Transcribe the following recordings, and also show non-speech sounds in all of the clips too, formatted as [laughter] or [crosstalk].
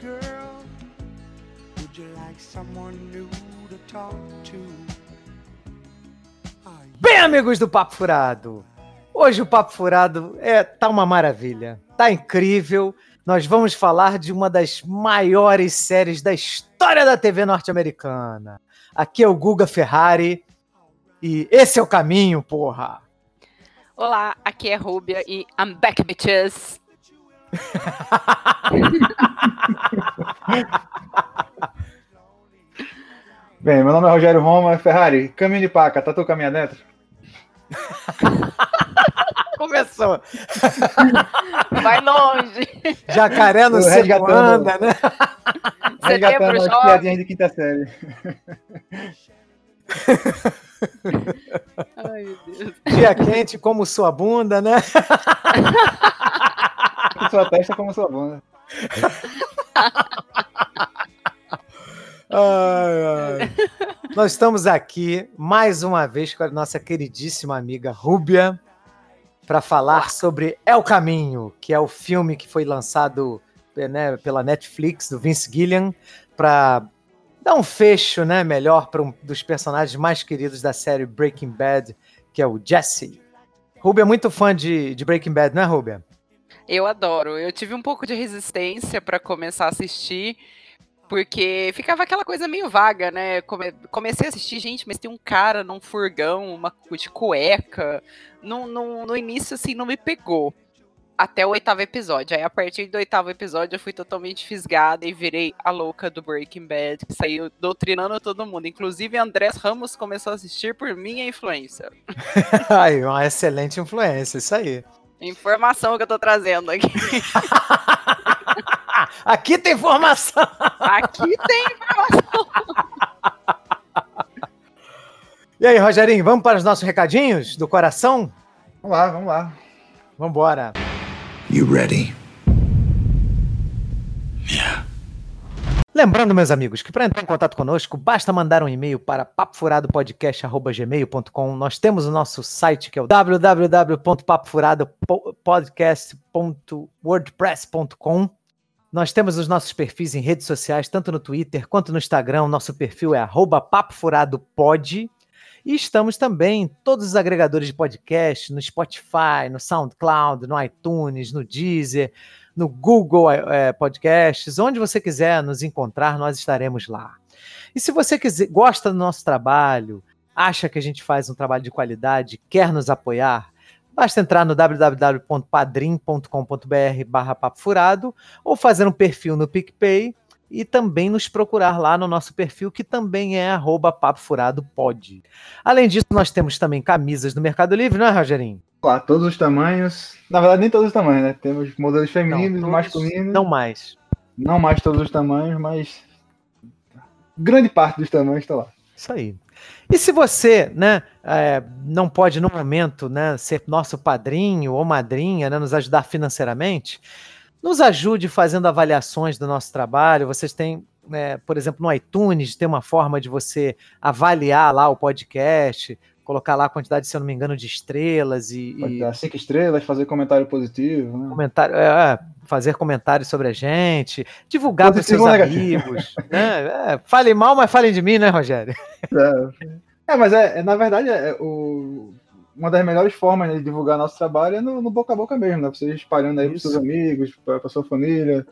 girl? Would you like someone new to talk to? Bem, amigos do Papo Furado, hoje o Papo Furado é tá uma maravilha, tá incrível. Nós vamos falar de uma das maiores séries da história da TV norte-americana. Aqui é o Guga Ferrari e esse é o caminho, porra. Olá, aqui é Rúbia e I'm back, bitches. [laughs] Bem, meu nome é Rogério Roma. Ferrari, caminho de paca, tá tu caminho dentro? [laughs] Começou. Vai longe. Jacaré no seco anda, né? Resgatando Setembro as piadinhas de quinta série. [laughs] Ai, meu Deus. Dia quente como sua bunda, né? [laughs] Sua testa como sua bunda. Ai, ai. Nós estamos aqui mais uma vez com a nossa queridíssima amiga Rúbia para falar sobre É o Caminho, que é o filme que foi lançado né, pela Netflix do Vince Gilliam para dar um fecho, né, melhor para um dos personagens mais queridos da série Breaking Bad, que é o Jesse. Rúbia é muito fã de, de Breaking Bad, não é, Rúbia? Eu adoro. Eu tive um pouco de resistência pra começar a assistir, porque ficava aquela coisa meio vaga, né? Come- comecei a assistir, gente, mas tem um cara num furgão, uma de cueca. No, no, no início, assim, não me pegou. Até o oitavo episódio. Aí, a partir do oitavo episódio, eu fui totalmente fisgada e virei a louca do Breaking Bad, que saiu doutrinando todo mundo. Inclusive, Andrés Ramos começou a assistir por minha influência. [laughs] Ai, uma excelente influência, isso aí. Informação que eu tô trazendo aqui. [laughs] Aqui tem informação! Aqui tem [laughs] E aí, Rogerinho, vamos para os nossos recadinhos do coração? Vamos lá, vamos lá. Vambora. You ready? Lembrando, meus amigos, que para entrar em contato conosco, basta mandar um e-mail para papofuradoPodcast.gmail.com. Nós temos o nosso site que é o www.papofuradopodcast.wordpress.com. Nós temos os nossos perfis em redes sociais, tanto no Twitter quanto no Instagram. Nosso perfil é papofuradopod. E estamos também em todos os agregadores de podcast, no Spotify, no SoundCloud, no iTunes, no Deezer, no Google eh, Podcasts, onde você quiser nos encontrar, nós estaremos lá. E se você quiser, gosta do nosso trabalho, acha que a gente faz um trabalho de qualidade, quer nos apoiar, basta entrar no www.padrim.com.br barra papo furado ou fazer um perfil no PicPay e também nos procurar lá no nosso perfil, que também é arroba papo furado pode. Além disso, nós temos também camisas no Mercado Livre, não é, Rogerinho? Lá, todos os tamanhos. Na verdade, nem todos os tamanhos, né? Temos modelos femininos todos- masculinos. Não mais. Não mais todos os tamanhos, mas. Grande parte dos tamanhos está lá. Isso aí. E se você, né, é, não pode no momento, né, ser nosso padrinho ou madrinha, né, nos ajudar financeiramente, nos ajude fazendo avaliações do nosso trabalho. Vocês têm, né, por exemplo, no iTunes, tem uma forma de você avaliar lá o podcast, colocar lá a quantidade, se eu não me engano, de estrelas e, Pode dar cinco estrelas, fazer comentário positivo, né? comentário, é, é, fazer comentários sobre a gente, divulgar para seus amigos. né? É, falem mal, mas falem de mim, né, Rogério? [laughs] É, é, mas é, é, na verdade, é, o, uma das melhores formas né, de divulgar nosso trabalho é no, no boca a boca mesmo, né? Você espalhando aí para seus amigos, para sua família.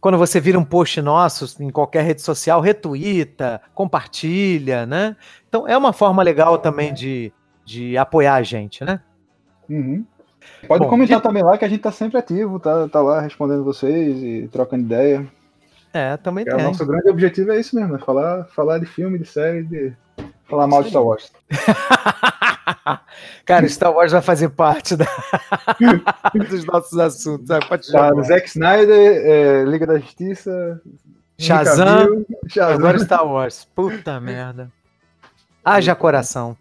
quando você vira um post nosso em qualquer rede social, retuita, compartilha, né? Então é uma forma legal também de, de apoiar a gente, né? Uhum. Pode Bom, comentar de- também lá que a gente tá sempre ativo, tá, tá lá respondendo vocês e trocando ideia. É, também É, o tem. nosso grande objetivo é isso mesmo, é falar, falar de filme, de série, de falar mal de Star Wars. [laughs] Cara, Star Wars vai fazer parte da- [laughs] dos nossos assuntos. Pode Tá. Zack Snyder, é, Liga da Justiça, Shazam, Shazam. Agora Star Wars. Puta merda. Haja coração.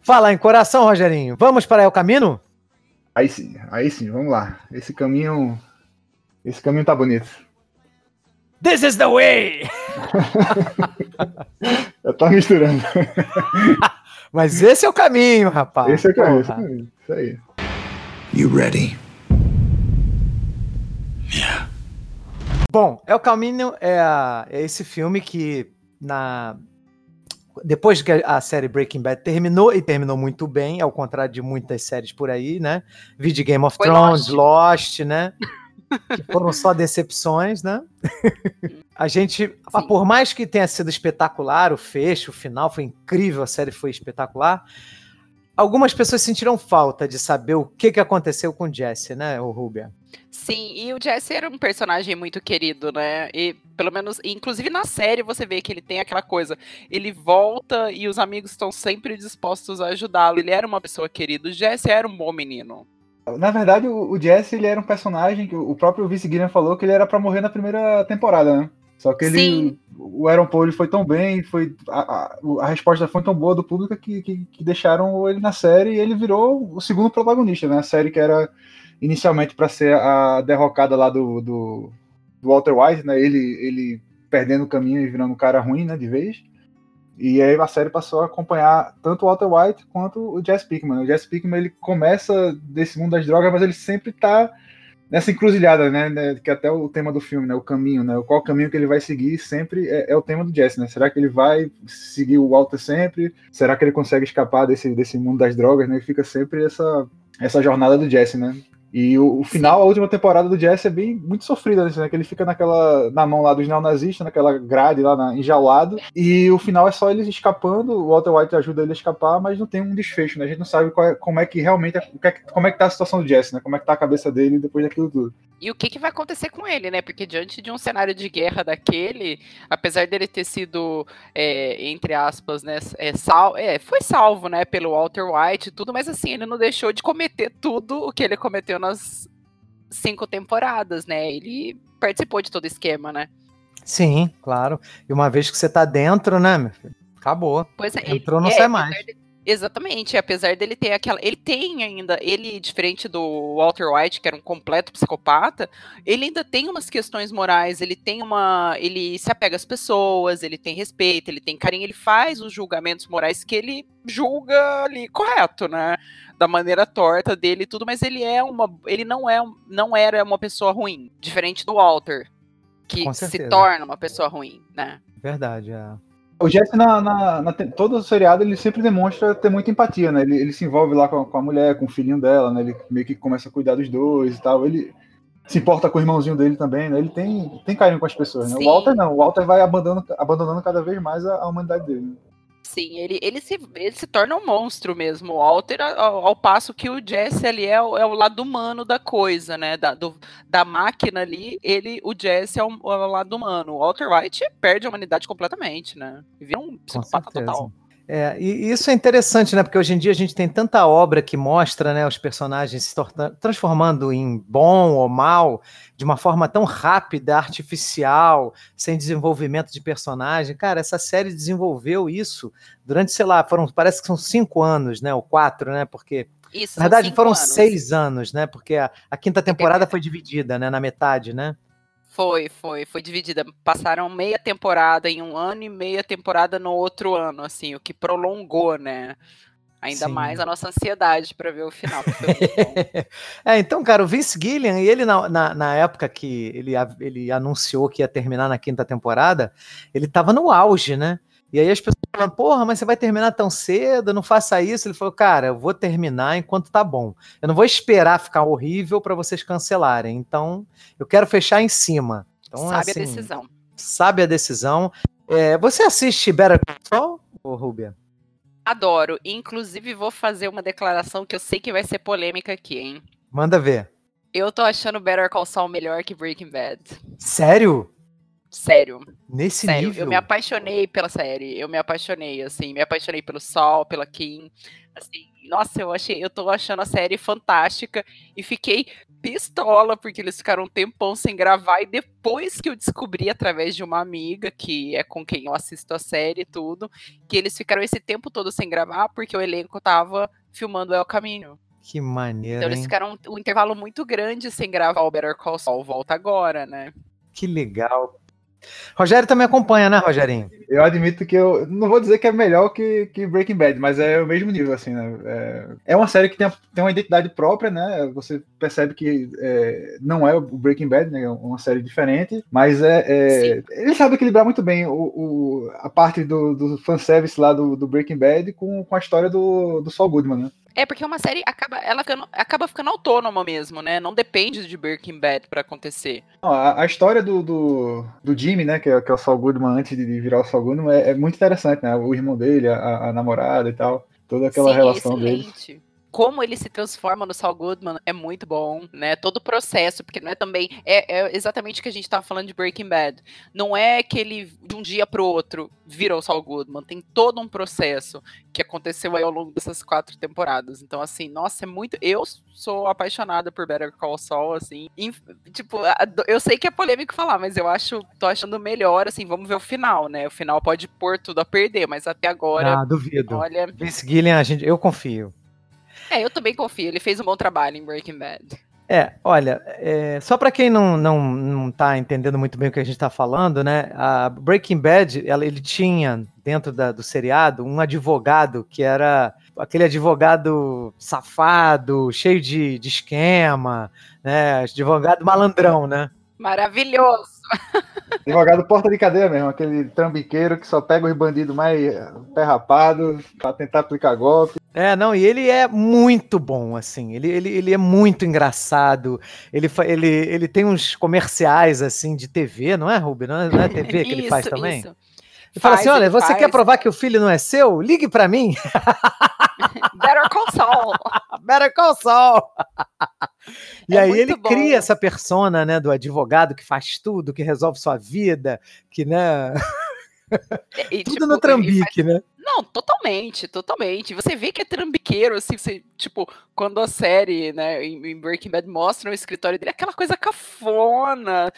Fala em coração, Rogerinho. Vamos para El Camino? Aí sim, aí sim, vamos lá. Esse caminho, esse caminho tá bonito. This is the way! [laughs] Eu tô misturando. [laughs] Mas esse é o caminho, rapaz. Esse é o caminho, esse é o caminho. Isso aí. You ready? Yeah. Bom, El Caminho é, a- é esse filme que na depois que a série Breaking Bad terminou e terminou muito bem, ao contrário de muitas séries por aí, né? Vi de Game of Foi Thrones, Lost. Lost, né? Que foram só decepções, né? [laughs] a gente, ah, Sim. por mais que tenha sido espetacular, o fecho, o final foi incrível, a série foi espetacular. Algumas pessoas sentiram falta de saber o que, que aconteceu com o Jesse, né, o Rubia? Sim, e o Jesse era um personagem muito querido, né? E pelo menos, inclusive na série você vê que ele tem aquela coisa, ele volta e os amigos estão sempre dispostos a ajudá-lo. Ele era uma pessoa querida. O Jesse era um bom menino. Na verdade, o, o Jesse ele era um personagem que o próprio Vince Gilliam falou que ele era pra morrer na primeira temporada, né? Só que ele, Sim. o Aaron Paul ele foi tão bem, foi a, a, a resposta foi tão boa do público que, que, que deixaram ele na série e ele virou o segundo protagonista, né? A série que era inicialmente pra ser a derrocada lá do, do, do Walter White, né? Ele, ele perdendo o caminho e virando um cara ruim, né? De vez. E aí a série passou a acompanhar tanto o Walter White quanto o Jesse Pinkman. O Jesse Pinkman ele começa desse mundo das drogas, mas ele sempre tá nessa encruzilhada, né, né, Que é até o tema do filme, né? O caminho, né? Qual caminho que ele vai seguir sempre é, é o tema do Jesse, né? Será que ele vai seguir o Walter sempre? Será que ele consegue escapar desse, desse mundo das drogas, né? E fica sempre essa, essa jornada do Jesse, né? E o, o final, a última temporada do Jesse é bem muito sofrida, né? Que ele fica naquela na mão lá dos neonazistas, naquela grade lá na, enjaulado. E o final é só eles escapando. O Walter White ajuda ele a escapar, mas não tem um desfecho, né? A gente não sabe é- como é que realmente é como é que tá a situação do Jesse, né? Como é que tá a cabeça dele depois daquilo tudo. E o que, que vai acontecer com ele, né? Porque diante de um cenário de guerra daquele, apesar dele ter sido, é, entre aspas, né, é, sal, é, foi salvo, né, pelo Walter White e tudo, mas assim, ele não deixou de cometer tudo o que ele cometeu nas cinco temporadas, né? Ele participou de todo o esquema, né? Sim, claro. E uma vez que você tá dentro, né, meu filho? Acabou. Pois é, Entrou, não é, sai apesar mais. Exatamente, apesar dele ter aquela. Ele tem ainda, ele, diferente do Walter White, que era um completo psicopata, ele ainda tem umas questões morais, ele tem uma. Ele se apega às pessoas, ele tem respeito, ele tem carinho, ele faz os julgamentos morais que ele julga ali correto, né? Da maneira torta dele e tudo, mas ele é uma. Ele não é não era uma pessoa ruim, diferente do Walter. Que se torna uma pessoa ruim, né? Verdade, é. O Jesse, na, na, na todo o seriado, ele sempre demonstra ter muita empatia, né? Ele, ele se envolve lá com a, com a mulher, com o filhinho dela, né? Ele meio que começa a cuidar dos dois e tal. Ele se importa com o irmãozinho dele também, né? Ele tem, tem carinho com as pessoas, né? Sim. O Walter não. O Walter vai abandonando, abandonando cada vez mais a, a humanidade dele. Né? Sim, ele, ele, se, ele se torna um monstro mesmo, o Walter, ao, ao passo que o Jesse ali é, o- é o lado humano da coisa, né? Da, do- da máquina ali, ele, o Jesse é o, é o lado humano. O Walter White perde a humanidade completamente, né? Vira um psicopata total. É, e isso é interessante, né? Porque hoje em dia a gente tem tanta obra que mostra né, os personagens se transformando em bom ou mal de uma forma tão rápida, artificial, sem desenvolvimento de personagem. Cara, essa série desenvolveu isso durante, sei lá, foram, parece que são cinco anos, né? Ou quatro, né? Porque, Isso, na verdade, foram anos. seis anos, né? Porque a, a quinta temporada foi dividida, né? Na metade, né? Foi, foi, foi dividida. Passaram meia temporada em um ano e meia temporada no outro ano, assim, o que prolongou, né? Ainda Sim. mais a nossa ansiedade para ver o final. [laughs] É, então, cara, o Vince Gillian, e ele na, na, na época que ele, ele anunciou que ia terminar na quinta temporada, ele tava no auge, né? E aí as pessoas falam, porra, mas você vai terminar tão cedo, não faça isso. Ele falou, cara, eu vou terminar enquanto tá bom. Eu não vou esperar ficar horrível para vocês cancelarem. Então, eu quero fechar em cima. Então, Sabe assim, a decisão. Sabe a decisão. É, você assiste Better Call Saul, Rubia? Adoro. Inclusive, vou fazer uma declaração que eu sei que vai ser polêmica aqui, hein? Manda ver. Eu tô achando Better Call Saul melhor que Breaking Bad. Sério? Sério, Nesse sério. nível? Eu me apaixonei pela série. Eu me apaixonei, assim. Me apaixonei pelo Sol, pela Kim. Assim, nossa, eu achei, eu tô achando a série fantástica e fiquei pistola porque eles ficaram um tempão sem gravar e depois que eu descobri através de uma amiga que é com quem eu assisto a série e tudo, que eles ficaram esse tempo todo sem gravar porque o elenco tava filmando El Caminho. Que maneiro, Então eles hein? ficaram um intervalo muito grande sem gravar o Better Call Saul. Volta agora, né? Que legal. Rogério também acompanha, né, Rogerinho? Eu admito que eu não vou dizer que é melhor que, que Breaking Bad, mas é o mesmo nível, assim, né? É, é uma série que tem, tem uma identidade própria, né? Você percebe que é, não é o Breaking Bad, né? É uma série diferente, mas é, é ele sabe equilibrar muito bem o, o a parte do, do fanservice lá do, do Breaking Bad com, com a história do, do Saul Goodman, né? É, porque uma série acaba, ela ficando, acaba ficando autônoma mesmo, né? Não depende de Breaking Bad para acontecer. A, a, história do, do, do, Jimmy, né? Que é, que é o Saul Goodman antes de virar o Saul Goodman, é, é muito interessante, né? O irmão dele, a, a namorada e tal. Toda aquela Sim, relação dele como ele se transforma no Saul Goodman é muito bom, né? Todo o processo, porque não é também. É, é exatamente o que a gente tava falando de Breaking Bad. Não é que ele, de um dia pro outro, virou o Saul Goodman. Tem todo um processo que aconteceu aí ao longo dessas quatro temporadas. Então, assim, nossa, é muito. Eu sou apaixonada por Better Call Saul, assim. tipo, eu sei que é polêmico falar, mas eu acho, tô achando melhor, assim, vamos ver o final, né? O final pode pôr tudo a perder, mas até agora. Ah, duvido. Olha. Vince Gillian, a gente, eu confio. É, eu também confio. Ele fez um bom trabalho em Breaking Bad. É, olha, é, só para quem não, não, não tá entendendo muito bem o que a gente está falando, né? A Breaking Bad, ela, ele tinha dentro da, do seriado um advogado que era aquele advogado safado, cheio de, de esquema, né? Advogado malandrão, né? Maravilhoso. [laughs] Advogado porta de cadeia mesmo, aquele trambiqueiro que só pega os bandidos mais pé rapado pra tentar aplicar golpe. É, não, e ele é muito bom, assim, ele, ele, ele é muito engraçado, ele, ele, ele tem uns comerciais, assim, de TV, não é, Rubi? Não é, não é TV que ele faz também? Isso. Ele fala assim, olha, você faz. quer provar que o filho não é seu? Ligue para mim. [laughs] [laughs] Better Call Saul. [laughs] Better Call Saul. [laughs] E é aí ele bom. cria essa persona, né, do advogado que faz tudo, que resolve sua vida, que, né... E, tudo tipo, no trambique, faz... né? Não, totalmente, totalmente. Você vê que é trambiqueiro, assim, você, tipo, quando a série, né, em Breaking Bad mostra o escritório dele, aquela coisa cafona,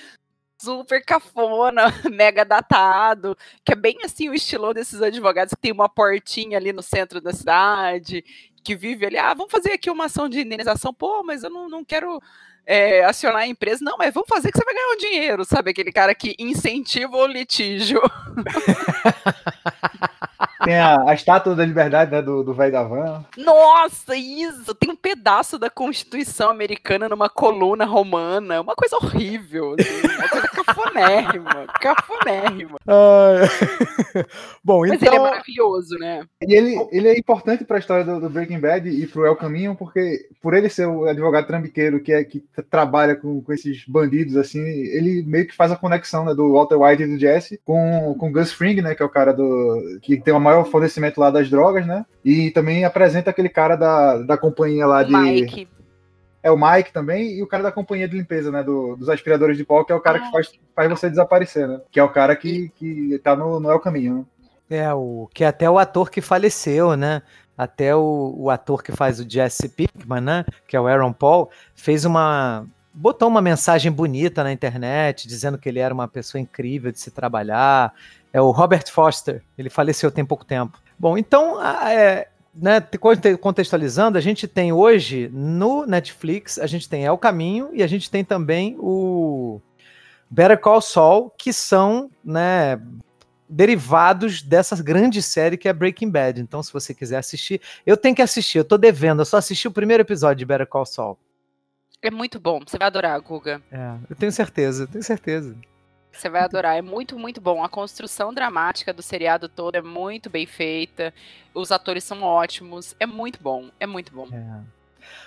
super cafona, [laughs] mega datado, que é bem assim o estilo desses advogados que tem uma portinha ali no centro da cidade, que vive ali, ah, vamos fazer aqui uma ação de indenização, pô, mas eu não, não quero é, acionar a empresa, não, mas vamos fazer que você vai ganhar um dinheiro, sabe? Aquele cara que incentiva o litígio. [laughs] Tem a, a, estátua da liberdade, né, do velho da van. Nossa, isso! Tem um pedaço da Constituição americana numa coluna romana. Uma coisa horrível. Assim, uma coisa cafonérrima. [laughs] cafonérrima. [laughs] Bom, Mas então... ele é maravilhoso, né? E ele, ele é importante para a história do, do, Breaking Bad e pro El Caminho, porque por ele ser o advogado trambiqueiro que, é, que trabalha com, com esses bandidos, assim, ele meio que faz a conexão né, do Walter White e do Jesse com, com Gus Fring, né, que é o cara do que tem uma maior fornecimento lá das drogas, né? E também apresenta aquele cara da, da companhia lá o de. Mike. É o Mike também, e o cara da companhia de limpeza, né? Do, dos aspiradores de pó, que é o cara ah. que faz, faz você desaparecer, né? Que é o cara que, que tá no, no El Caminho, né? É, o, que é até o ator que faleceu, né? Até o, o ator que faz o Jesse Pinkman, né? Que é o Aaron Paul, fez uma, botou uma mensagem bonita na internet, dizendo que ele era uma pessoa incrível de se trabalhar, é o Robert Foster, ele faleceu tem pouco tempo. Bom, então, é, né, contextualizando, a gente tem hoje no Netflix, a gente tem El Caminho e a gente tem também o Better Call Saul, que são, né, derivados dessa grande série que é Breaking Bad. Então, se você quiser assistir, eu tenho que assistir, eu tô devendo, eu só assisti o primeiro episódio de Better Call Saul. É muito bom, você vai adorar, Guga. É, eu tenho certeza, eu tenho certeza. Você vai adorar, é muito, muito bom. A construção dramática do seriado todo é muito bem feita. Os atores são ótimos. É muito bom, é muito bom. É.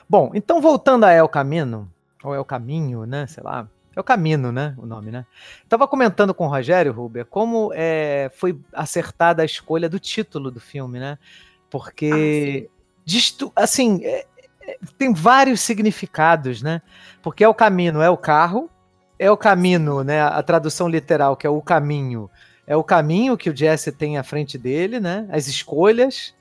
Bom, então voltando a El Camino, ou El Caminho, né? Sei lá. É o Camino, né? O nome, né? Tava comentando com o Rogério, Ruber, como é, foi acertada a escolha do título do filme, né? Porque, ah, assim, é, é, tem vários significados, né? Porque é o caminho, é o carro, é o caminho, né? A tradução literal, que é o caminho. É o caminho que o Jesse tem à frente dele, né? As escolhas.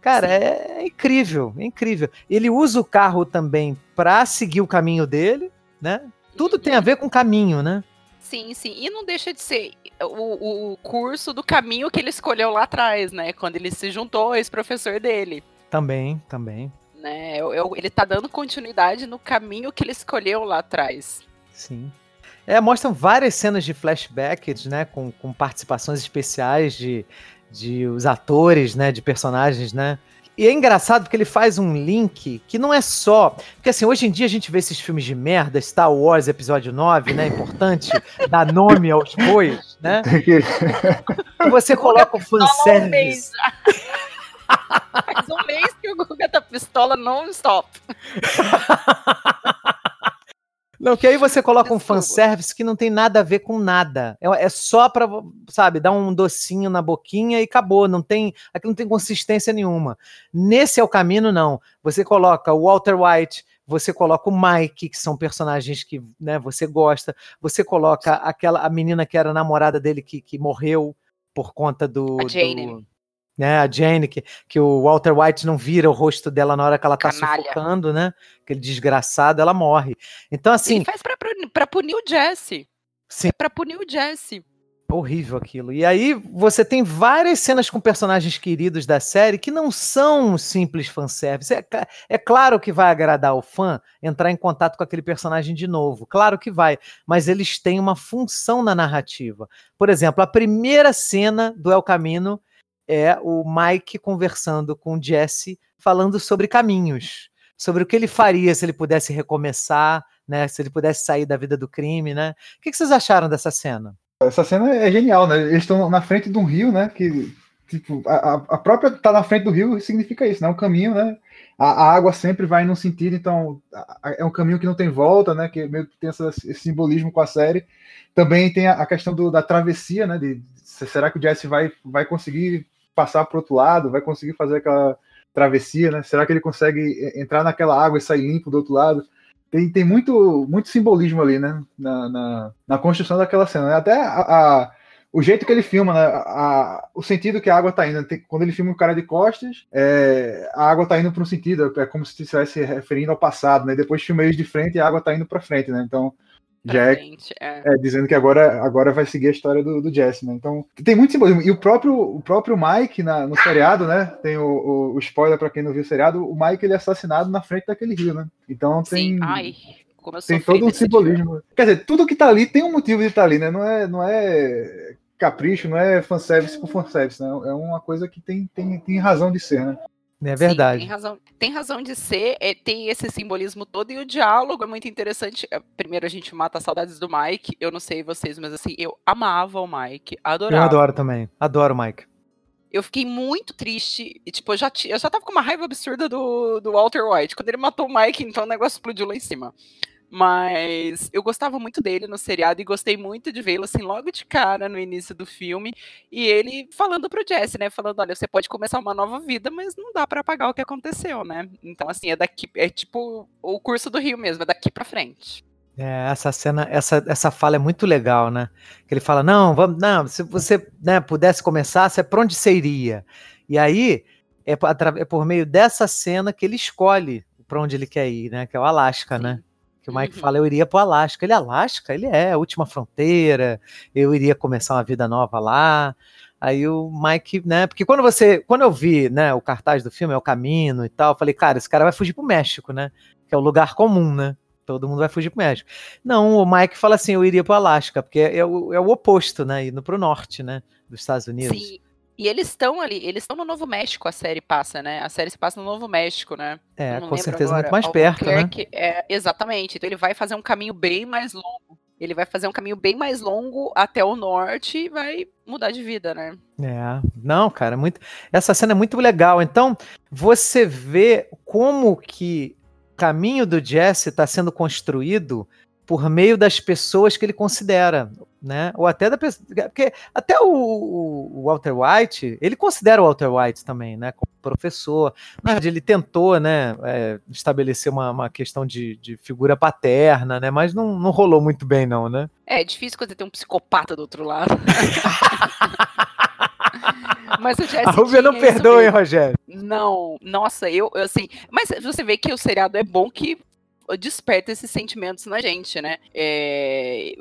Cara, é, é, incrível, é incrível. Ele usa o carro também para seguir o caminho dele, né? Tudo tem a ver com caminho, né? Sim, sim. E não deixa de ser o, o curso do caminho que ele escolheu lá atrás, né? Quando ele se juntou ao ex-professor dele. Também, também. Né? Eu, eu, ele tá dando continuidade no caminho que ele escolheu lá atrás. Sim. É, mostram várias cenas de flashbacks, né? Com, com participações especiais de, de os atores, né? De personagens, né? E é engraçado porque ele faz um link que não é só. Porque assim, hoje em dia a gente vê esses filmes de merda, Star Wars Episódio 9, né? Importante [laughs] dar nome aos bois, né? E [laughs] você coloca o fanservice. [laughs] Faz um mês que o Guga tá pistola non-stop. Não, que aí você coloca um Desculpa. fanservice que não tem nada a ver com nada. É, é só pra, sabe, dar um docinho na boquinha e acabou. Não tem, aqui não tem consistência nenhuma. Nesse é o caminho, não. Você coloca o Walter White, você coloca o Mike, que são personagens que né, você gosta. Você coloca aquela a menina que era namorada dele que, que morreu por conta do. A Jane. do- né, a Jane, que, que o Walter White não vira o rosto dela na hora que ela tá Canalha. sufocando, né? Aquele desgraçado, ela morre. Então, assim, Ele faz pra, punir- pra punir o Jesse. Sim. É pra punir o Jesse. Horrível aquilo. E aí você tem várias cenas com personagens queridos da série que não são simples fanservice. É, é claro que vai agradar o fã entrar em contato com aquele personagem de novo. Claro que vai. Mas eles têm uma função na narrativa. Por exemplo, a primeira cena do El Camino é o Mike conversando com o Jesse, falando sobre caminhos. Sobre o que ele faria se ele pudesse recomeçar, né? Se ele pudesse sair da vida do crime, né? O que vocês acharam dessa cena? Essa cena é genial, né? Eles estão na frente de um rio, né? Que, tipo, a, a- própria tá na frente do rio significa isso, né? Um caminho, né? A, a água sempre vai num sentido, então a- é um caminho que não tem volta, né? Que meio que tem essa- esse simbolismo com a série. Também tem a, questão do- da travessia, né? De se- será que o Jesse vai, vai conseguir passar para outro lado? Vai conseguir fazer aquela travessia, né? Será que ele consegue entrar naquela água e sair limpo do outro lado? Tem, tem muito, muito simbolismo ali, né? Na, na, na construção daquela cena. Até a, a- o jeito que ele filma, né? A- o sentido que a água tá indo. Tem- quando ele filma o cara de costas, é, a água tá indo para um sentido, é como se estivesse referindo ao passado, né? Depois filma eles de frente e a água tá indo para frente, né? Então já Pra é é. dizendo que agora, agora vai seguir a história do, do Jesse, né? Então, tem muito simbolismo. E o próprio, o próprio Mike na- no seriado, né? Tem o, o- o spoiler para quem não viu o seriado, o Mike ele é assassinado na frente daquele rio, né? Então tem, Sim, ai, tem todo um dia. simbolismo. Quer dizer, tudo que tá ali tem um motivo de estar ali, né? Não é, não é capricho, não é fanservice por fanservice, né? É uma coisa que tem, tem, tem razão de ser, né? É Sim, verdade. tem, razão, tem razão de ser, é, tem esse simbolismo todo e o diálogo é muito interessante. É, Primeiro a gente mata as saudades do Mike. Eu não sei vocês, mas assim, eu amava o Mike, Eu adorava. adoro também. Adoro o Mike. Eu fiquei muito triste. E, tipo, eu já, eu já tava com uma raiva absurda do, do Walter White. Quando ele matou o Mike, então o negócio explodiu lá em cima. Mas eu gostava muito dele no seriado e gostei muito de vê-lo assim logo de cara no início do filme. E ele falando pro Jesse, né? Falando: olha, você pode começar uma nova vida, mas não dá pra apagar o que aconteceu, né? Então, assim, é daqui. É tipo o curso do Rio mesmo, é daqui pra frente. É, essa cena, essa, essa fala é muito legal, né? Que ele fala: não, vamos, não, se você né, pudesse começar, você, pra onde você iria? E aí é, é por meio dessa cena que ele escolhe pra onde ele quer ir, né? Que é o Alasca, né? Que o Mike Uhum. fala, eu iria pro Alasca. Ele, Alasca? Ele é, a última fronteira, eu iria começar uma vida nova lá. Aí o Mike, né? Porque quando você. Quando eu vi, né, o cartaz do filme, é o caminho e tal, eu falei, cara, esse cara vai fugir pro México, né? Que é o lugar comum, né? Todo mundo vai fugir pro México. Não, o Mike fala assim, eu iria pro Alasca, porque é o, é o oposto, né? Indo pro norte, né? Dos Estados Unidos. Sim. E eles estão ali, eles estão no Novo México, a série passa, né? A série se passa no Novo México, né? É, com certeza agora, muito mais perto, né? É, exatamente. Então ele vai fazer um caminho bem mais longo. Ele vai fazer um caminho bem mais longo até o norte e vai mudar de vida, né? É, não, cara, muito. Essa cena é muito legal. Então, você vê como que o caminho do Jesse está sendo construído por meio das pessoas que ele considera, né? Ou até da pessoa. Porque até o, o- Walter White, ele considera o Walter White também, né? Como professor. Na verdade, ele tentou, né? é, estabelecer uma, uma questão de, de figura paterna, né? Mas não, não rolou muito bem, não, né? É, é difícil quando você tem um psicopata do outro lado. [laughs] Mas o Jesse A Rúbia não perdoa, hein. Rogério? Não, nossa, eu, eu assim. Mas você vê que o seriado é bom que desperta esses sentimentos na gente, né? É,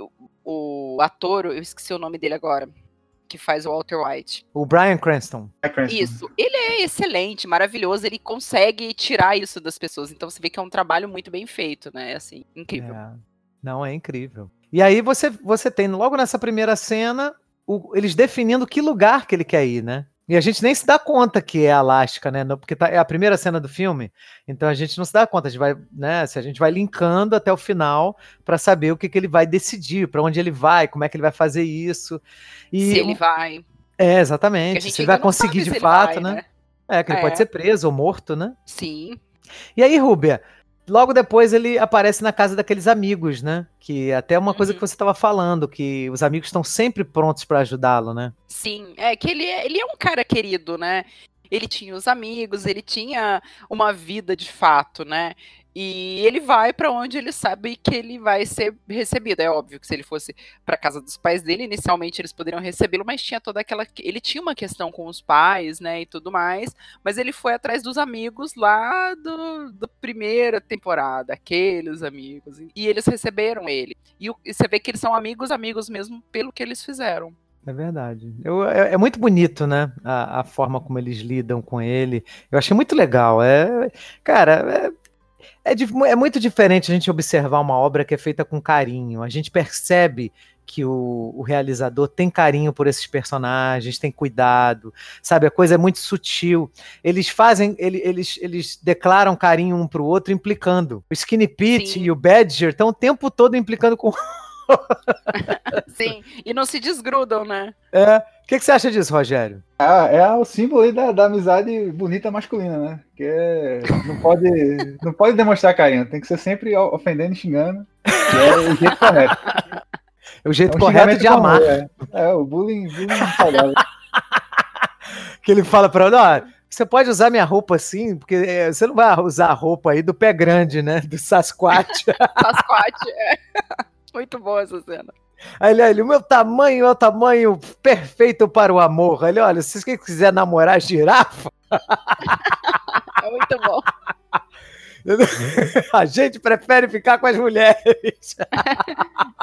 o, o ator, eu esqueci o nome dele agora, que faz o Walter White. O Brian Cranston. Isso, ele é excelente, maravilhoso, ele consegue tirar isso das pessoas. Então você vê que é um trabalho muito bem feito, né? Assim, incrível. É. Não, é incrível. E aí você, você tem, logo nessa primeira cena, o- eles definindo que lugar que ele quer ir, né? E a gente nem se dá conta que é Alasca, né? Porque tá- é a primeira cena do filme, então a gente não se dá conta. A gente vai, né? Se a gente vai linkando até o final para saber o que, que ele vai decidir, para onde ele vai, como é que ele vai fazer isso. E Se ele vai. é exatamente. Se ele vai conseguir se de fato, vai, né? É que ele pode É. ser preso ou morto, né? Sim. E aí, Rúbia, logo depois ele aparece na casa daqueles amigos, né? Que até é uma coisa Uhum. que você estava falando, que os amigos estão sempre prontos para ajudá-lo, né? Sim, é que ele é, ele é um cara querido, né? Ele tinha os amigos, ele tinha uma vida de fato, né? E ele vai pra onde ele sabe que ele vai ser recebido. É óbvio que se ele fosse pra casa dos pais dele, inicialmente eles poderiam recebê-lo, mas tinha toda aquela. Ele tinha uma questão com os pais, né? E tudo mais. Mas ele foi atrás dos amigos lá do, do primeira temporada, aqueles amigos. E eles receberam ele. E, e você vê que eles são amigos, amigos mesmo, pelo que eles fizeram. É verdade. Eu- é, é muito bonito, né? A, a forma como eles lidam com ele. Eu achei muito legal. É, cara, é, é, muito diferente a gente observar uma obra que é feita com carinho. A gente percebe que o, o realizador tem carinho por esses personagens, tem cuidado, sabe? A coisa é muito sutil. Eles fazem, ele- eles, eles declaram carinho um pro outro, implicando. O Skinny Pete e o Badger estão o tempo todo implicando com. [laughs] Sim, e não se desgrudam, né? É. O que, que você acha disso, Rogério? Ah, é o símbolo aí da, da amizade bonita masculina, né? Que é, não, pode, não pode demonstrar carinho, tem que ser sempre ofendendo e xingando. Que é o jeito correto. [laughs] É o jeito É um correto de amar. É, É, o bullying, bullying saudável. [laughs] Que ele fala pra ela, ó, você pode usar minha roupa assim, porque é, você não vai usar a roupa aí do pé grande, né? Do Sasquatch. [laughs] Sasquatch, é. Muito boa essa cena. Aí ele, olha, o meu tamanho é o tamanho perfeito para o amor. Ele, olha, se você quiser namorar girafa, [laughs] É muito bom. [laughs] a gente prefere ficar com as mulheres. [laughs]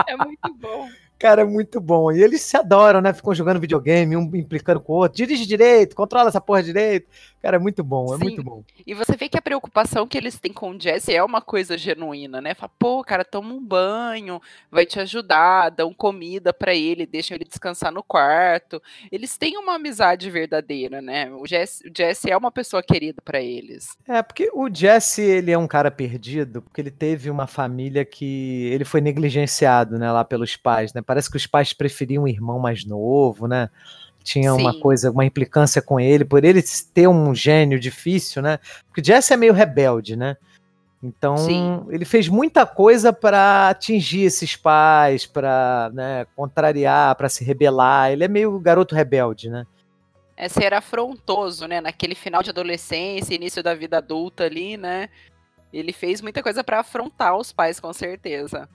É muito bom. Cara, é muito bom. E eles se adoram, né? Ficam jogando videogame, um implicando com o outro. Dirige direito, controla essa porra direito. Cara, é muito bom, é Sim. muito bom. E você vê que a preocupação que eles têm com o Jesse é uma coisa genuína, né? Fala, pô, cara, toma um banho, vai te ajudar, dão comida pra ele, deixam ele descansar no quarto. Eles têm uma amizade verdadeira, né? O Jesse, o Jesse é uma pessoa querida pra eles. É, porque o Jesse, ele é um cara perdido, porque ele teve uma família que ele foi negligenciado, né, lá pelos pais, né? Parece que os pais preferiam um irmão mais novo, né? Tinha uma Sim. coisa, uma implicância com ele, por ele ter um gênio difícil, né? Porque o Jesse é meio rebelde, né? Então, Sim. ele fez muita coisa para atingir esses pais, para né, contrariar, para se rebelar. Ele é meio garoto rebelde, né? É ser afrontoso, né? Naquele final de adolescência, início da vida adulta ali, né? Ele fez muita coisa pra afrontar os pais, com certeza.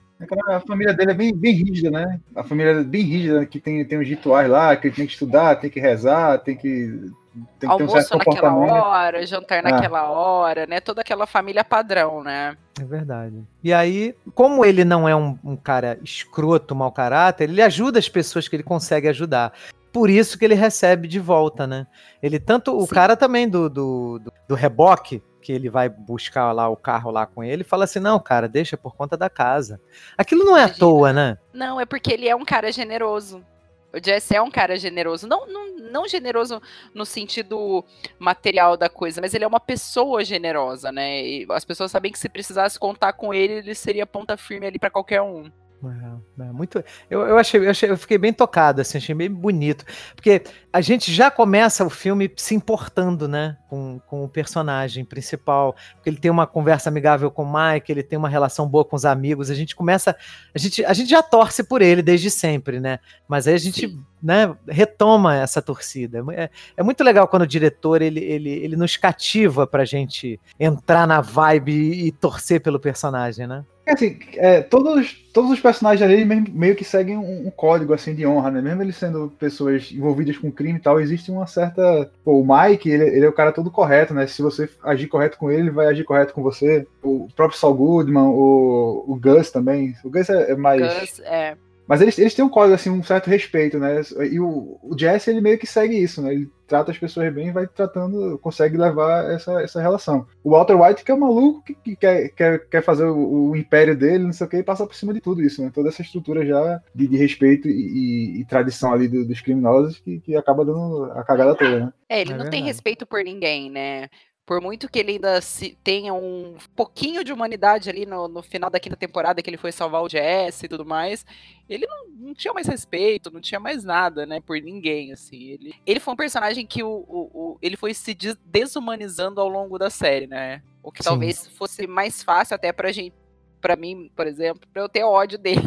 A família dele é bem, bem rígida, né? A família é bem rígida, que tem, tem os rituais lá, que ele tem que estudar, tem que rezar, tem que, tem que ter um Almoço certo naquela hora, jantar Ah. naquela hora, né? Toda aquela família padrão, né? É verdade. E aí, como ele não é um, um cara escroto, mau caráter, ele ajuda as pessoas que ele consegue ajudar. Por isso que ele recebe de volta, né? Ele tanto. O Sim. cara também do, do, do, do reboque, que ele vai buscar lá o carro lá com ele, fala assim: não, cara, deixa por conta da casa. Aquilo não é à Imagina. toa, né? Não, é porque ele é um cara generoso. O Jesse é um cara generoso. Não, não, não generoso no sentido material da coisa, mas ele é uma pessoa generosa, né? E as pessoas sabem que se precisasse contar com ele, ele seria ponta firme ali pra qualquer um. É, é muito. Eu, eu, achei, eu achei, eu fiquei bem tocado, assim, achei bem bonito. Porque a gente já começa o filme se importando, né, com, com o personagem principal. Porque ele tem uma conversa amigável com o Mike, ele tem uma relação boa com os amigos. A gente começa. A gente, a gente já torce por ele desde sempre, né? Mas aí a gente. Sim. Né, retoma essa torcida. É, é muito legal quando o diretor ele, ele, ele nos cativa pra gente entrar na vibe e, e torcer pelo personagem, né? É assim, é, todos, todos os personagens ali meio, meio que seguem um, um código assim de honra, né? Mesmo eles sendo pessoas envolvidas com crime e tal, existe uma certa. Pô, o Mike, ele, ele é o cara todo correto, né? Se você agir correto com ele, ele vai agir correto com você. O próprio Saul Goodman, o, o Gus também. O Gus é, é mais. Gus, é. Mas eles, eles têm um código, assim, um certo respeito, né? E o, o Jesse, ele meio que segue isso, né? Ele trata as pessoas bem e vai tratando, consegue levar essa, essa relação. O Walter White, que é um maluco que, que quer, quer, quer fazer o, o, império dele, não sei o que, e passa por cima de tudo isso, né? Toda essa estrutura já de, de respeito e, e, e, tradição ali do, dos criminosos que, que acaba dando a cagada toda, né? É, ele é não verdade. tem respeito por ninguém, né? Por muito que ele ainda se, tenha um pouquinho de humanidade ali no, no, final da quinta temporada, que ele foi salvar o Jesse e tudo mais, ele não, não, tinha mais respeito, não tinha mais nada, né, por ninguém, assim. Ele, ele foi um personagem que o, o, o ele foi se desumanizando ao longo da série, né? O que Sim. talvez fosse mais fácil até pra gente, pra mim, por exemplo, pra eu ter ódio dele.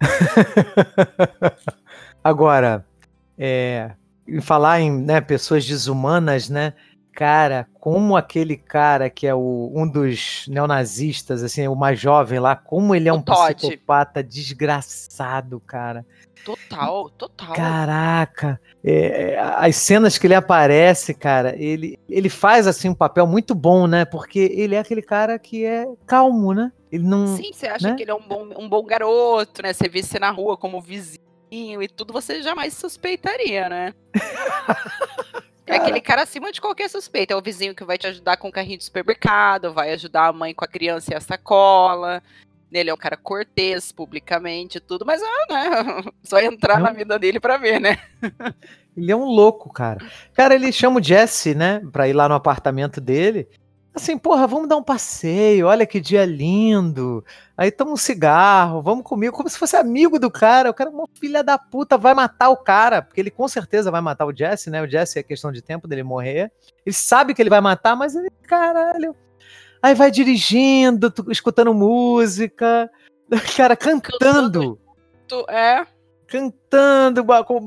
[laughs] Agora, é, falar em né, pessoas desumanas, né? Cara, como aquele cara que é o, um dos neonazistas, assim, o mais jovem lá, como ele é um psicopata desgraçado, cara. Total, total. Caraca, é, as cenas que ele aparece, cara, ele, ele faz assim um papel muito bom, né? Porque ele é aquele cara que é calmo, né? Ele não. Sim, você acha né? que ele é um bom, um bom garoto, né? Você vê você na rua como vizinho e tudo, você jamais suspeitaria, né? [laughs] É aquele cara acima de qualquer suspeita. É o vizinho que vai te ajudar com o carrinho de supermercado, vai ajudar a mãe com a criança e a sacola. Ele é um cara cortês publicamente tudo, mas ah, né? [laughs] Só entrar na vida dele pra ver, né? Ele é um louco, cara. Cara, ele chama o Jesse, né, pra ir lá no apartamento dele assim, porra, vamos dar um passeio, olha que dia lindo. Aí toma um cigarro, vamos comigo, como se fosse amigo do cara. O cara, uma filha da puta, vai matar o cara, porque ele com certeza vai matar o Jesse, né? O Jesse é questão de tempo dele morrer. Ele sabe que ele vai matar, mas ele, caralho. Aí vai dirigindo, escutando música, [laughs] cara cantando. É cantando,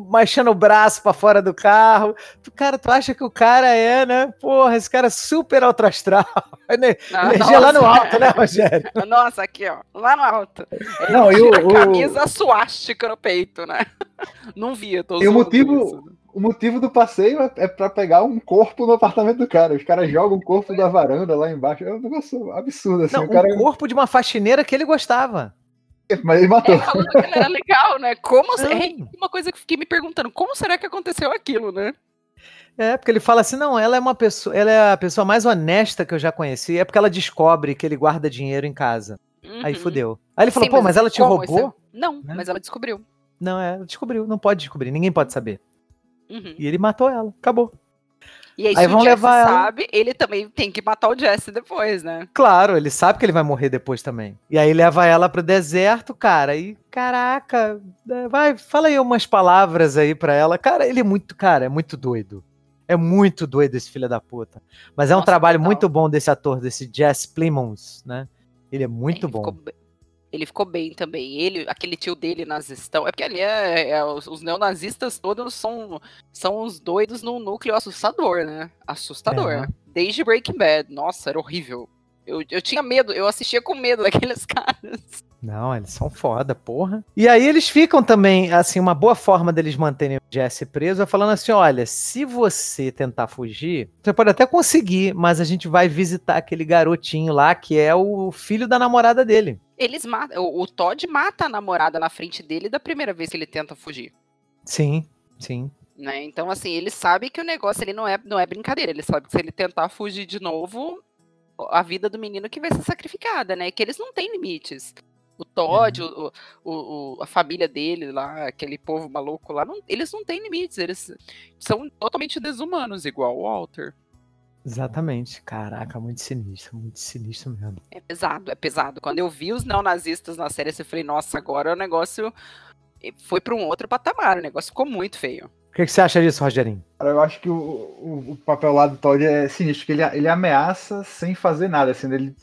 baixando o braço para fora do carro. Cara, tu acha que o cara é, né? Porra, esse cara é super alto astral. [laughs] Energia nossa. lá no alto, né, Rogério? [laughs] Nossa, aqui, ó. Lá no alto. Ele Não, e o, camisa suástica no peito, né? [laughs] Não via, tô E o motivo, isso. o motivo do passeio é, é para pegar um corpo no apartamento do cara. Os caras jogam o corpo da varanda lá embaixo. É um negócio absurdo, assim. Não, o cara... um corpo de uma faxineira que ele gostava. Mas ele matou. É, falando que ele era legal, né? Como é uma coisa que fiquei me perguntando, como será que aconteceu aquilo, né? É, porque ele fala assim, não, ela é uma pessoa, ela é a pessoa mais honesta que eu já conheci, é porque ela descobre que ele guarda dinheiro em casa. Uhum. Aí fudeu. Aí ele falou, Sim, pô, mas, mas ela te roubou? É... Não, né? mas ela descobriu. Não, é, ela descobriu, não pode descobrir, ninguém pode saber. Uhum. E ele matou ela, acabou. E aí, aí se vão o Jesse levar sabe, ela... ele também tem que matar o Jesse depois, né? Claro, ele sabe que ele vai morrer depois também. E aí leva ela pro deserto, cara, e caraca, é, vai, fala aí umas palavras aí pra ela. Cara, ele é muito, cara, é muito doido. É muito doido esse filho da puta. Mas é um trabalho total. muito bom desse ator, desse Jess Plimons, né? Ele é muito bom. Ficou, ele ficou bem também. Ele, aquele tio dele nazistão. É porque ali é, é os, os, neonazistas todos são, são os doidos num núcleo assustador, né? Assustador. É. Desde Breaking Bad. Nossa, era horrível. Eu, eu tinha medo, eu assistia com medo [laughs] daqueles caras. Não, eles são foda, porra. E aí eles ficam também, assim, uma boa forma deles manterem o Jesse preso é falando assim: olha, se você tentar fugir, você pode até conseguir, mas a gente vai visitar aquele garotinho lá que é o filho da namorada dele. Eles matam. O, o Todd mata a namorada na frente dele da primeira vez que ele tenta fugir. Sim, sim. Né? Então, assim, ele sabe que o negócio ele não é, não é brincadeira. Ele sabe que se ele tentar fugir de novo, a vida do menino que vai ser sacrificada, né? Que eles não têm limites. O Todd, uhum. o, o, o, a família dele lá, aquele povo maluco lá, não, eles não têm limites, eles são totalmente desumanos, igual o Walter. Exatamente. Caraca, muito sinistro, muito sinistro mesmo. É pesado, é pesado. Quando eu vi os neonazistas na série, eu falei, nossa, agora o negócio foi para um outro patamar, o negócio ficou muito feio. O que, que, você acha disso, Rogerinho? Eu acho que o, o, o, papel lá do Todd é sinistro, que ele, ele ameaça sem fazer nada, assim, ele,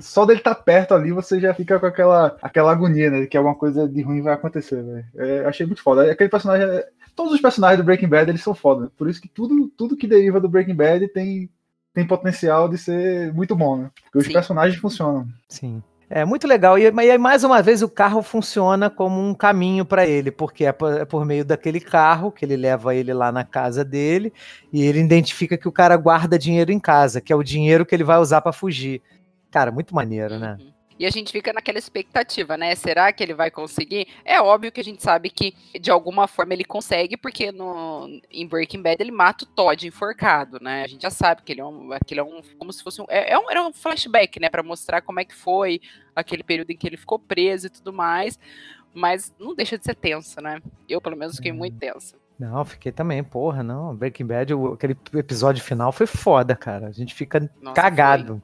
só dele estar tá perto ali, você já fica com aquela, aquela agonia, né, que alguma coisa de ruim vai acontecer, velho. É, achei muito foda. Aquele personagem, todos os personagens do Breaking Bad, eles são foda, né? por isso que tudo, tudo que deriva do Breaking Bad tem, tem potencial de ser muito bom, né, porque os Sim. personagens funcionam. Sim. É muito legal. E, e mais uma vez o carro funciona como um caminho para ele, porque é por, é por, meio daquele carro que ele leva ele lá na casa dele e ele identifica que o cara guarda dinheiro em casa, que é o dinheiro que ele vai usar para fugir. Cara, muito maneiro, né? Uhum. E a gente fica naquela expectativa, né? Será que ele vai conseguir? É óbvio que a gente sabe que de alguma forma ele consegue, porque no, em Breaking Bad ele mata o Todd enforcado, né? A gente já sabe que ele é um, aquele é um como se fosse um, é, é um, era um flashback, né, para mostrar como é que foi aquele período em que ele ficou preso e tudo mais. Mas não deixa de ser tenso, né? Eu pelo menos fiquei muito tensa. Não, fiquei também, porra, não. Breaking Bad, aquele episódio final foi foda, cara. A gente fica Nossa, cagado.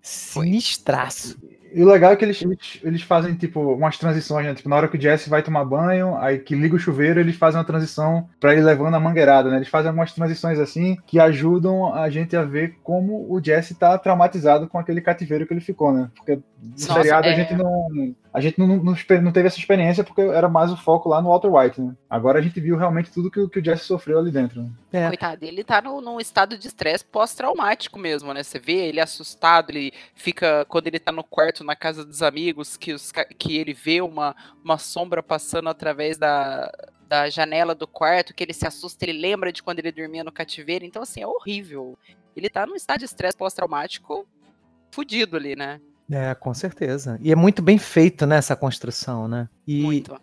Sinistraço. E o legal é que eles, eles, fazem, tipo, umas transições, né? Tipo, na hora que o Jesse vai tomar banho, aí que liga o chuveiro, eles fazem uma transição pra ele levando a mangueirada, né? Eles fazem algumas transições assim que ajudam a gente a ver como o Jesse tá traumatizado com aquele cativeiro que ele ficou, né? Porque no Nossa, seriado a é. gente não. A gente não, não, não teve essa experiência porque era mais o foco lá no Walter White, né? Agora a gente viu realmente tudo que, o- que o Jesse sofreu ali dentro. Né? É, Coitado, ele tá no, num estado de estresse pós-traumático mesmo, né? Você vê ele assustado, ele fica, quando ele tá no quarto na casa dos amigos, que, os, que ele vê uma, uma sombra passando através da, da janela do quarto, que ele se assusta, ele lembra de quando ele dormia no cativeiro. Então, assim, é horrível. Ele tá num estado de estresse pós-traumático fudido ali, né? É, com certeza. E é muito bem feito, né, essa construção, né? E Muito.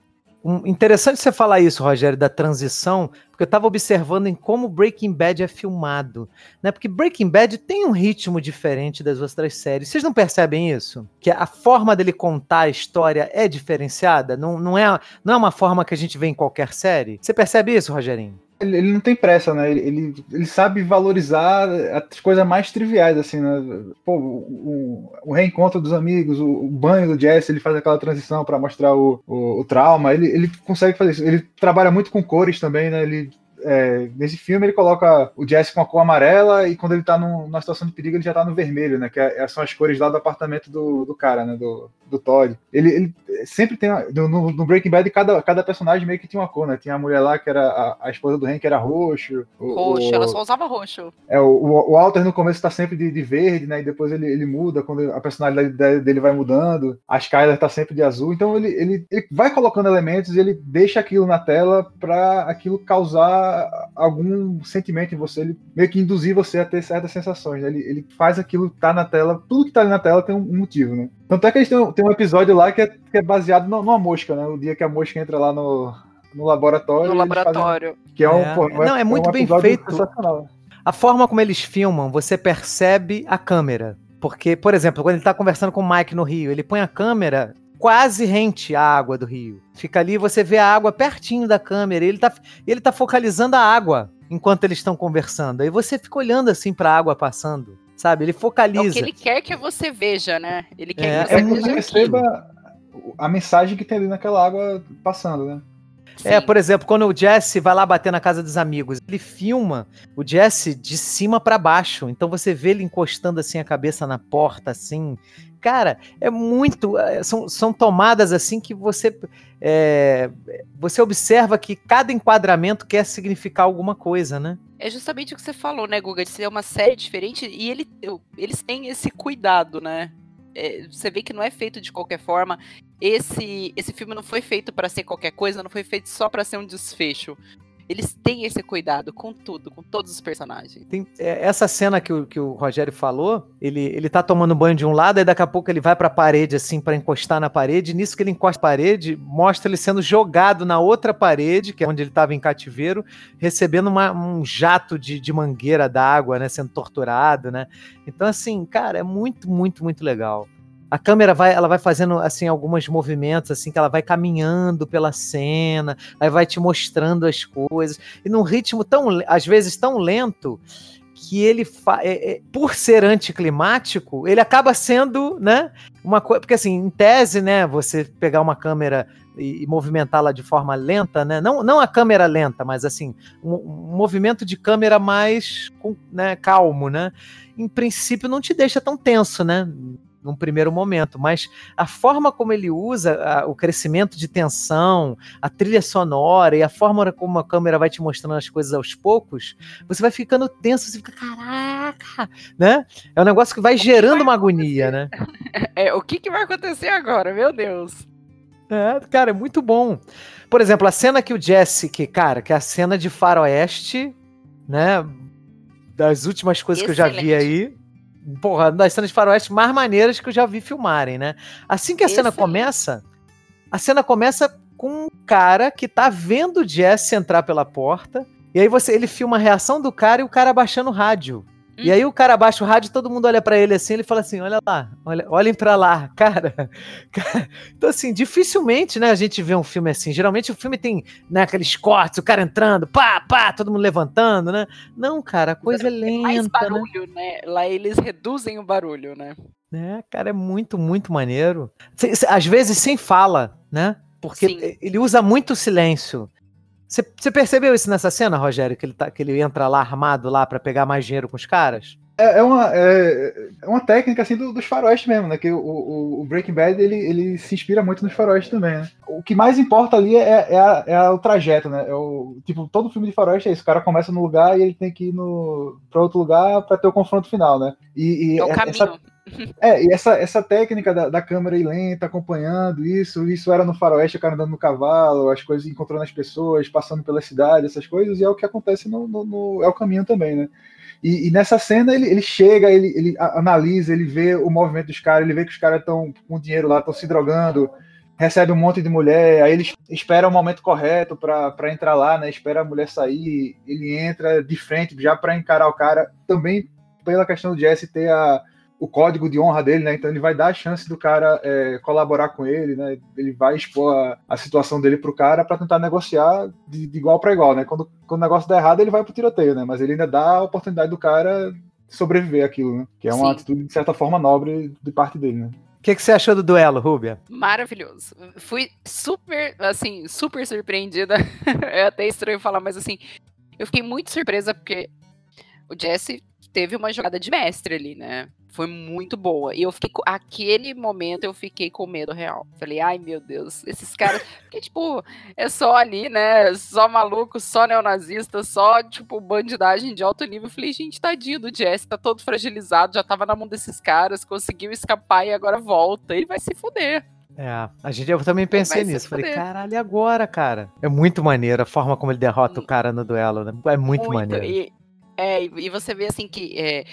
um- interessante você falar isso, Rogério, da transição, porque eu tava observando em como Breaking Bad é filmado, né? Porque Breaking Bad tem um ritmo diferente das outras séries. Vocês não percebem isso? Que a forma dele contar a história é diferenciada? Não, não, é, não é uma forma que a gente vê em qualquer série? Você percebe isso, Rogerinho? Ele, ele não tem pressa, né? Ele, ele, sabe valorizar as coisas mais triviais, assim, né? Pô, o, o- reencontro dos amigos, o, o banho do Jesse, ele faz aquela transição pra mostrar o, o, o trauma. Ele, ele consegue fazer isso. Ele trabalha muito com cores também, né? Ele, é, nesse filme ele coloca o Jesse com a cor amarela e quando ele tá num- numa situação de perigo ele já tá no vermelho, né? Que é- são as cores lá do apartamento do, do cara, né? Do, do Todd. Ele, ele sempre tem. No, no Breaking Bad, cada, cada personagem meio que tinha uma cor, né? Tinha a mulher lá que era a, a esposa do Hank, que era roxo. O, Roxo, o, ela só usava roxo. é, o, o Walter no começo tá sempre de, de verde, né? E depois ele, ele muda quando a personalidade dele- dele vai mudando. A Skyler tá sempre de azul. Então ele, ele, ele vai colocando elementos e ele deixa aquilo na tela pra aquilo causar algum sentimento em você. Ele meio que induzir você a ter certas sensações. Né? Ele, ele faz aquilo que tá na tela. Tudo que tá ali na tela tem um, um motivo, né? Tanto é que eles têm, um- tem um episódio lá que é, que é baseado no- numa mosca, né? O dia que a mosca entra lá no, no laboratório. No eles fazem- laboratório. que é um, É. pô, Não, é muito um bem feito. A forma como eles filmam, você percebe a câmera. Porque, por exemplo, quando ele tá conversando com o Mike no Rio, ele põe a câmera quase rente à água do rio. Fica ali, você vê a água pertinho da câmera. e Ele tá, ele tá focalizando a água enquanto eles estão conversando. Aí você fica olhando assim pra água passando, sabe? Ele É o focaliza. que ele quer que você veja, né? Ele quer É, que É você que aquilo. perceba a mensagem que tem ali naquela água passando, né? É, Sim. por exemplo, quando o Jesse vai lá bater na casa dos amigos, ele filma o Jesse de cima pra baixo. Então você vê ele encostando assim a cabeça na porta, assim. Cara, é muito. é, São, são tomadas assim que você. é, você observa que cada enquadramento quer significar alguma coisa, né? É justamente o que você falou, né, Guga? De ser uma série diferente e ele, eles têm esse cuidado, né? É, você vê que não é feito de qualquer forma. Esse, esse filme não foi feito pra ser qualquer coisa, não foi feito só pra ser um desfecho. Eles têm esse cuidado com tudo, com todos os personagens. Tem, é, essa cena que o, que o Rogério falou, ele, ele tá tomando banho de um lado, aí daqui a pouco ele vai pra parede, assim, pra encostar na parede. E nisso que ele encosta na parede, mostra ele sendo jogado na outra parede, que é onde ele tava em cativeiro, recebendo uma- um jato de, de mangueira d'água, né? Sendo torturado, né? Então, assim, cara, é muito, muito, muito legal. A câmera vai, ela vai fazendo assim alguns movimentos assim que ela vai caminhando pela cena, aí vai te mostrando as coisas e num ritmo tão às vezes tão lento que ele é- é- por ser anticlimático ele acaba sendo né uma coisa porque assim em tese né você pegar uma câmera e, e movimentá-la de forma lenta né não, não a câmera lenta mas assim um, um movimento de câmera mais né, calmo né em princípio não te deixa tão tenso né num primeiro momento, mas a forma como ele usa a- o crescimento de tensão, a trilha sonora e a forma como a câmera vai te mostrando as coisas aos poucos, você vai ficando tenso, você fica, caraca, né? É um negócio que vai gerando uma agonia, né? [laughs] É, o que, que vai acontecer agora? Meu Deus. É, cara, é muito bom. Por exemplo, a cena que o Jesse, que, cara, que é a cena de faroeste, né? Das últimas coisas que eu já vi Excelente. aí. Porra, das cenas de faroeste mais maneiras que eu já vi filmarem, né? Assim que a cena começa, a cena começa com um cara que tá vendo o Jesse entrar pela porta, e aí você ele filma a reação do cara e o cara abaixando o rádio. E aí o cara abaixa o rádio, todo mundo olha pra ele assim, ele fala assim: "Olha lá, olha, olhem pra lá, [laughs] cara". Cara, Então assim, dificilmente, né, a gente vê um filme assim. Geralmente o filme tem, né, aqueles cortes, o cara entrando, pá, pá, todo mundo levantando, né? Não, cara, a coisa é É mais lenta, né? barulho, né? Lá eles reduzem o barulho, né? É, cara, é muito, muito maneiro. Às vezes sem fala, né? Porque Sim. ele usa muito silêncio. Você percebeu isso nessa cena, Rogério? Que ele, tá, que ele entra lá armado lá pra pegar mais dinheiro com os caras? É, é uma, é, é uma técnica assim do- dos faroeste mesmo, né? Que o, o, o Breaking Bad ele, ele se inspira muito nos faroeste também, né? O que mais importa ali é, é, a- é a- o trajeto, né? É o, tipo, todo filme de faroeste é isso. O cara começa num lugar e ele tem que ir no, pra outro lugar pra ter o confronto final, né? E, e É o essa, caminho. É, e essa, essa técnica da, da câmera ir lenta, acompanhando isso, isso era no faroeste, o cara andando no cavalo, as coisas encontrando as pessoas, passando pela cidade, essas coisas, e é o que acontece no, no, no- é o caminho também, né? E, e nessa cena ele, ele chega, ele, ele analisa, ele vê o movimento dos caras, ele vê que os caras estão com dinheiro lá, estão se drogando, recebe um monte de mulher, aí ele es- espera o momento correto para entrar lá, né? Espera a mulher sair, ele entra de frente já para encarar o cara, também pela questão do Jesse ter a, o código de honra dele, né? Então ele vai dar a chance do cara é, colaborar com ele, né? Ele vai expor a, a situação dele pro cara para tentar negociar de, de igual para igual, né? Quando, quando o negócio dá errado, ele vai pro tiroteio, né? Mas ele ainda dá a oportunidade do cara sobreviver àquilo, né? Que é uma Sim. atitude de certa forma nobre de parte dele, né? O que, que você achou do duelo, Rúbia? Maravilhoso. Fui super, assim, super surpreendida. [laughs] é até estranho falar, mas assim, eu fiquei muito surpresa porque o Jesse teve uma jogada de mestre ali, né? Foi muito boa. E eu fiquei. com- Aquele momento eu fiquei com medo real. Falei, ai meu Deus, esses caras. [laughs] Porque, tipo, é só ali, né? Só maluco, só neonazista, só, tipo, bandidagem de alto nível. Eu falei, gente, tadinho do Jesse, tá todo fragilizado, já tava na mão desses caras, conseguiu escapar e agora volta. Ele vai se fuder. É, a gente, eu também pensei nisso. Falei, fuder. caralho, e agora, cara? É muito maneiro a forma como ele derrota o cara no duelo, né? É muito, maneiro. E, é, e você vê assim que é,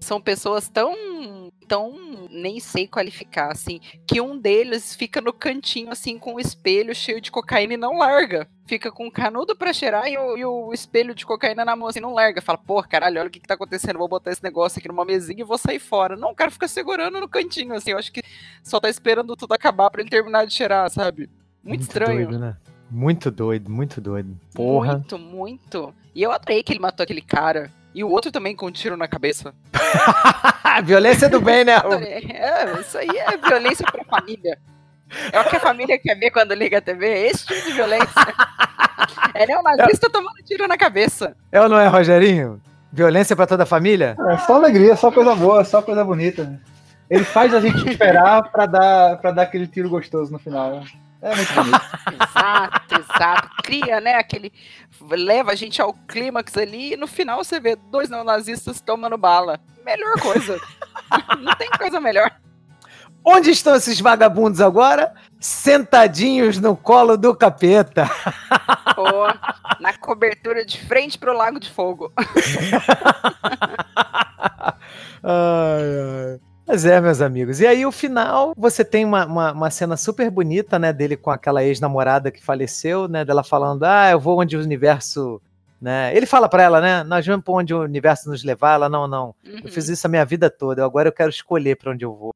são pessoas tão, tão, nem sei qualificar, assim, que um deles fica no cantinho, assim, com o espelho cheio de cocaína e não larga. Fica com o canudo pra cheirar e o, e o espelho de cocaína na mão, assim, não larga. Fala, pô, caralho, olha o que, que tá acontecendo, vou botar esse negócio aqui numa mesinha e vou sair fora. Não, o cara fica segurando no cantinho, assim, eu acho que só tá esperando tudo acabar pra ele terminar de cheirar, sabe? Muito, estranho. doido, né? Muito doido, muito doido. Porra. Muito, muito. E eu adorei que ele matou aquele cara. E o outro também com um tiro na cabeça. [laughs] Violência do bem, né? É, isso aí é violência pra família. É o que a família quer ver quando liga a TV. É esse tipo de violência. É neonazista tomando tiro na cabeça. É ou não é, Rogerinho? Violência pra toda a família? É só alegria, só coisa boa, só coisa bonita. Ele faz a gente esperar pra dar, pra dar aquele tiro gostoso no final. É muito bonito. [laughs] Exato, exato. Cria, né, aquele... Leva a gente ao clímax ali e no final você vê dois neonazistas tomando bala. Melhor coisa. [laughs] Não tem coisa melhor. Onde estão esses vagabundos agora? Sentadinhos no colo do capeta. Pô, na cobertura de frente pro Lago de Fogo. [laughs] Ai, ai. Mas é, meus amigos. E aí, o final, você tem uma, uma, uma cena super bonita, né, dele com aquela ex-namorada que faleceu, né, dela falando, ah, eu vou onde o universo, né, ele fala pra ela, né, nós vamos pra onde o universo nos levar, ela, não, não, Uhum. eu fiz isso a minha vida toda, agora eu quero escolher pra onde eu vou,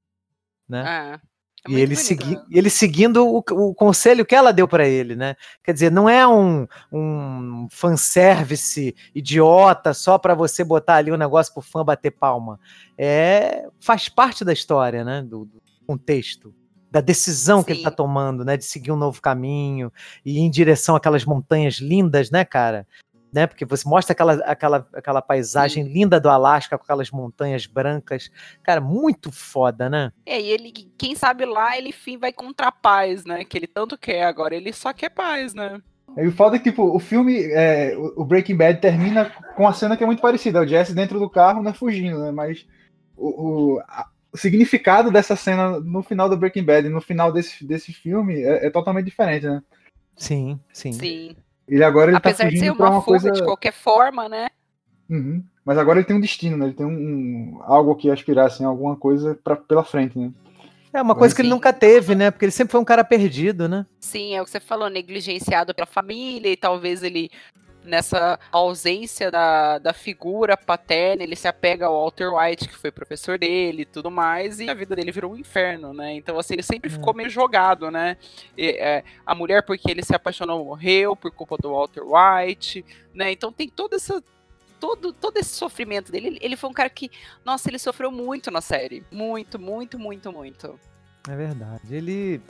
né. Ah, é e ele, bonito, segui né? ele seguindo o, o conselho que ela deu pra ele, né? Quer dizer, não é um, um fanservice idiota só pra você botar ali um negócio pro fã bater palma. É, faz parte da história, né? Do, do contexto. Da decisão que ele tá Sim. tomando, né? De seguir um novo caminho e ir em direção àquelas montanhas lindas, né, cara? Né? Porque você mostra aquela, aquela, aquela paisagem linda do Alasca com aquelas montanhas brancas. Cara, muito foda, né? É, e ele, quem sabe lá, ele enfim vai contra a paz, né? Que ele tanto quer agora. Ele só quer paz, né? E o foda é que, tipo, o filme, é, o Breaking Bad termina com uma cena que é muito parecida. É O Jesse dentro do carro, né, fugindo, né? Mas o, o, a- o significado dessa cena no final do Breaking Bad e no final desse, desse filme é, é totalmente diferente, né? Sim, sim. Sim. Ele agora ele tá Apesar de ser uma, uma fuga coisa... de qualquer forma, né? Uhum. Mas agora ele tem um destino, né? Ele tem um, um algo que aspirar, assim, alguma coisa pra, pela frente, né? É uma coisa que ele Sim. nunca teve, né? Porque ele sempre foi um cara perdido, né? Sim, é o que você falou, negligenciado pela família e talvez ele, nessa ausência da, da figura paterna, ele se apega ao Walter White, que foi professor dele e tudo mais, e a vida dele virou um inferno, né? Então, assim, ele sempre É. ficou meio jogado, né? E, é, a mulher, porque ele se apaixonou, morreu por culpa do Walter White, né? Então tem toda essa. Todo, todo esse sofrimento dele. Ele, foi um cara que, nossa, ele sofreu muito na série. Muito, muito, muito, muito. É verdade. Ele,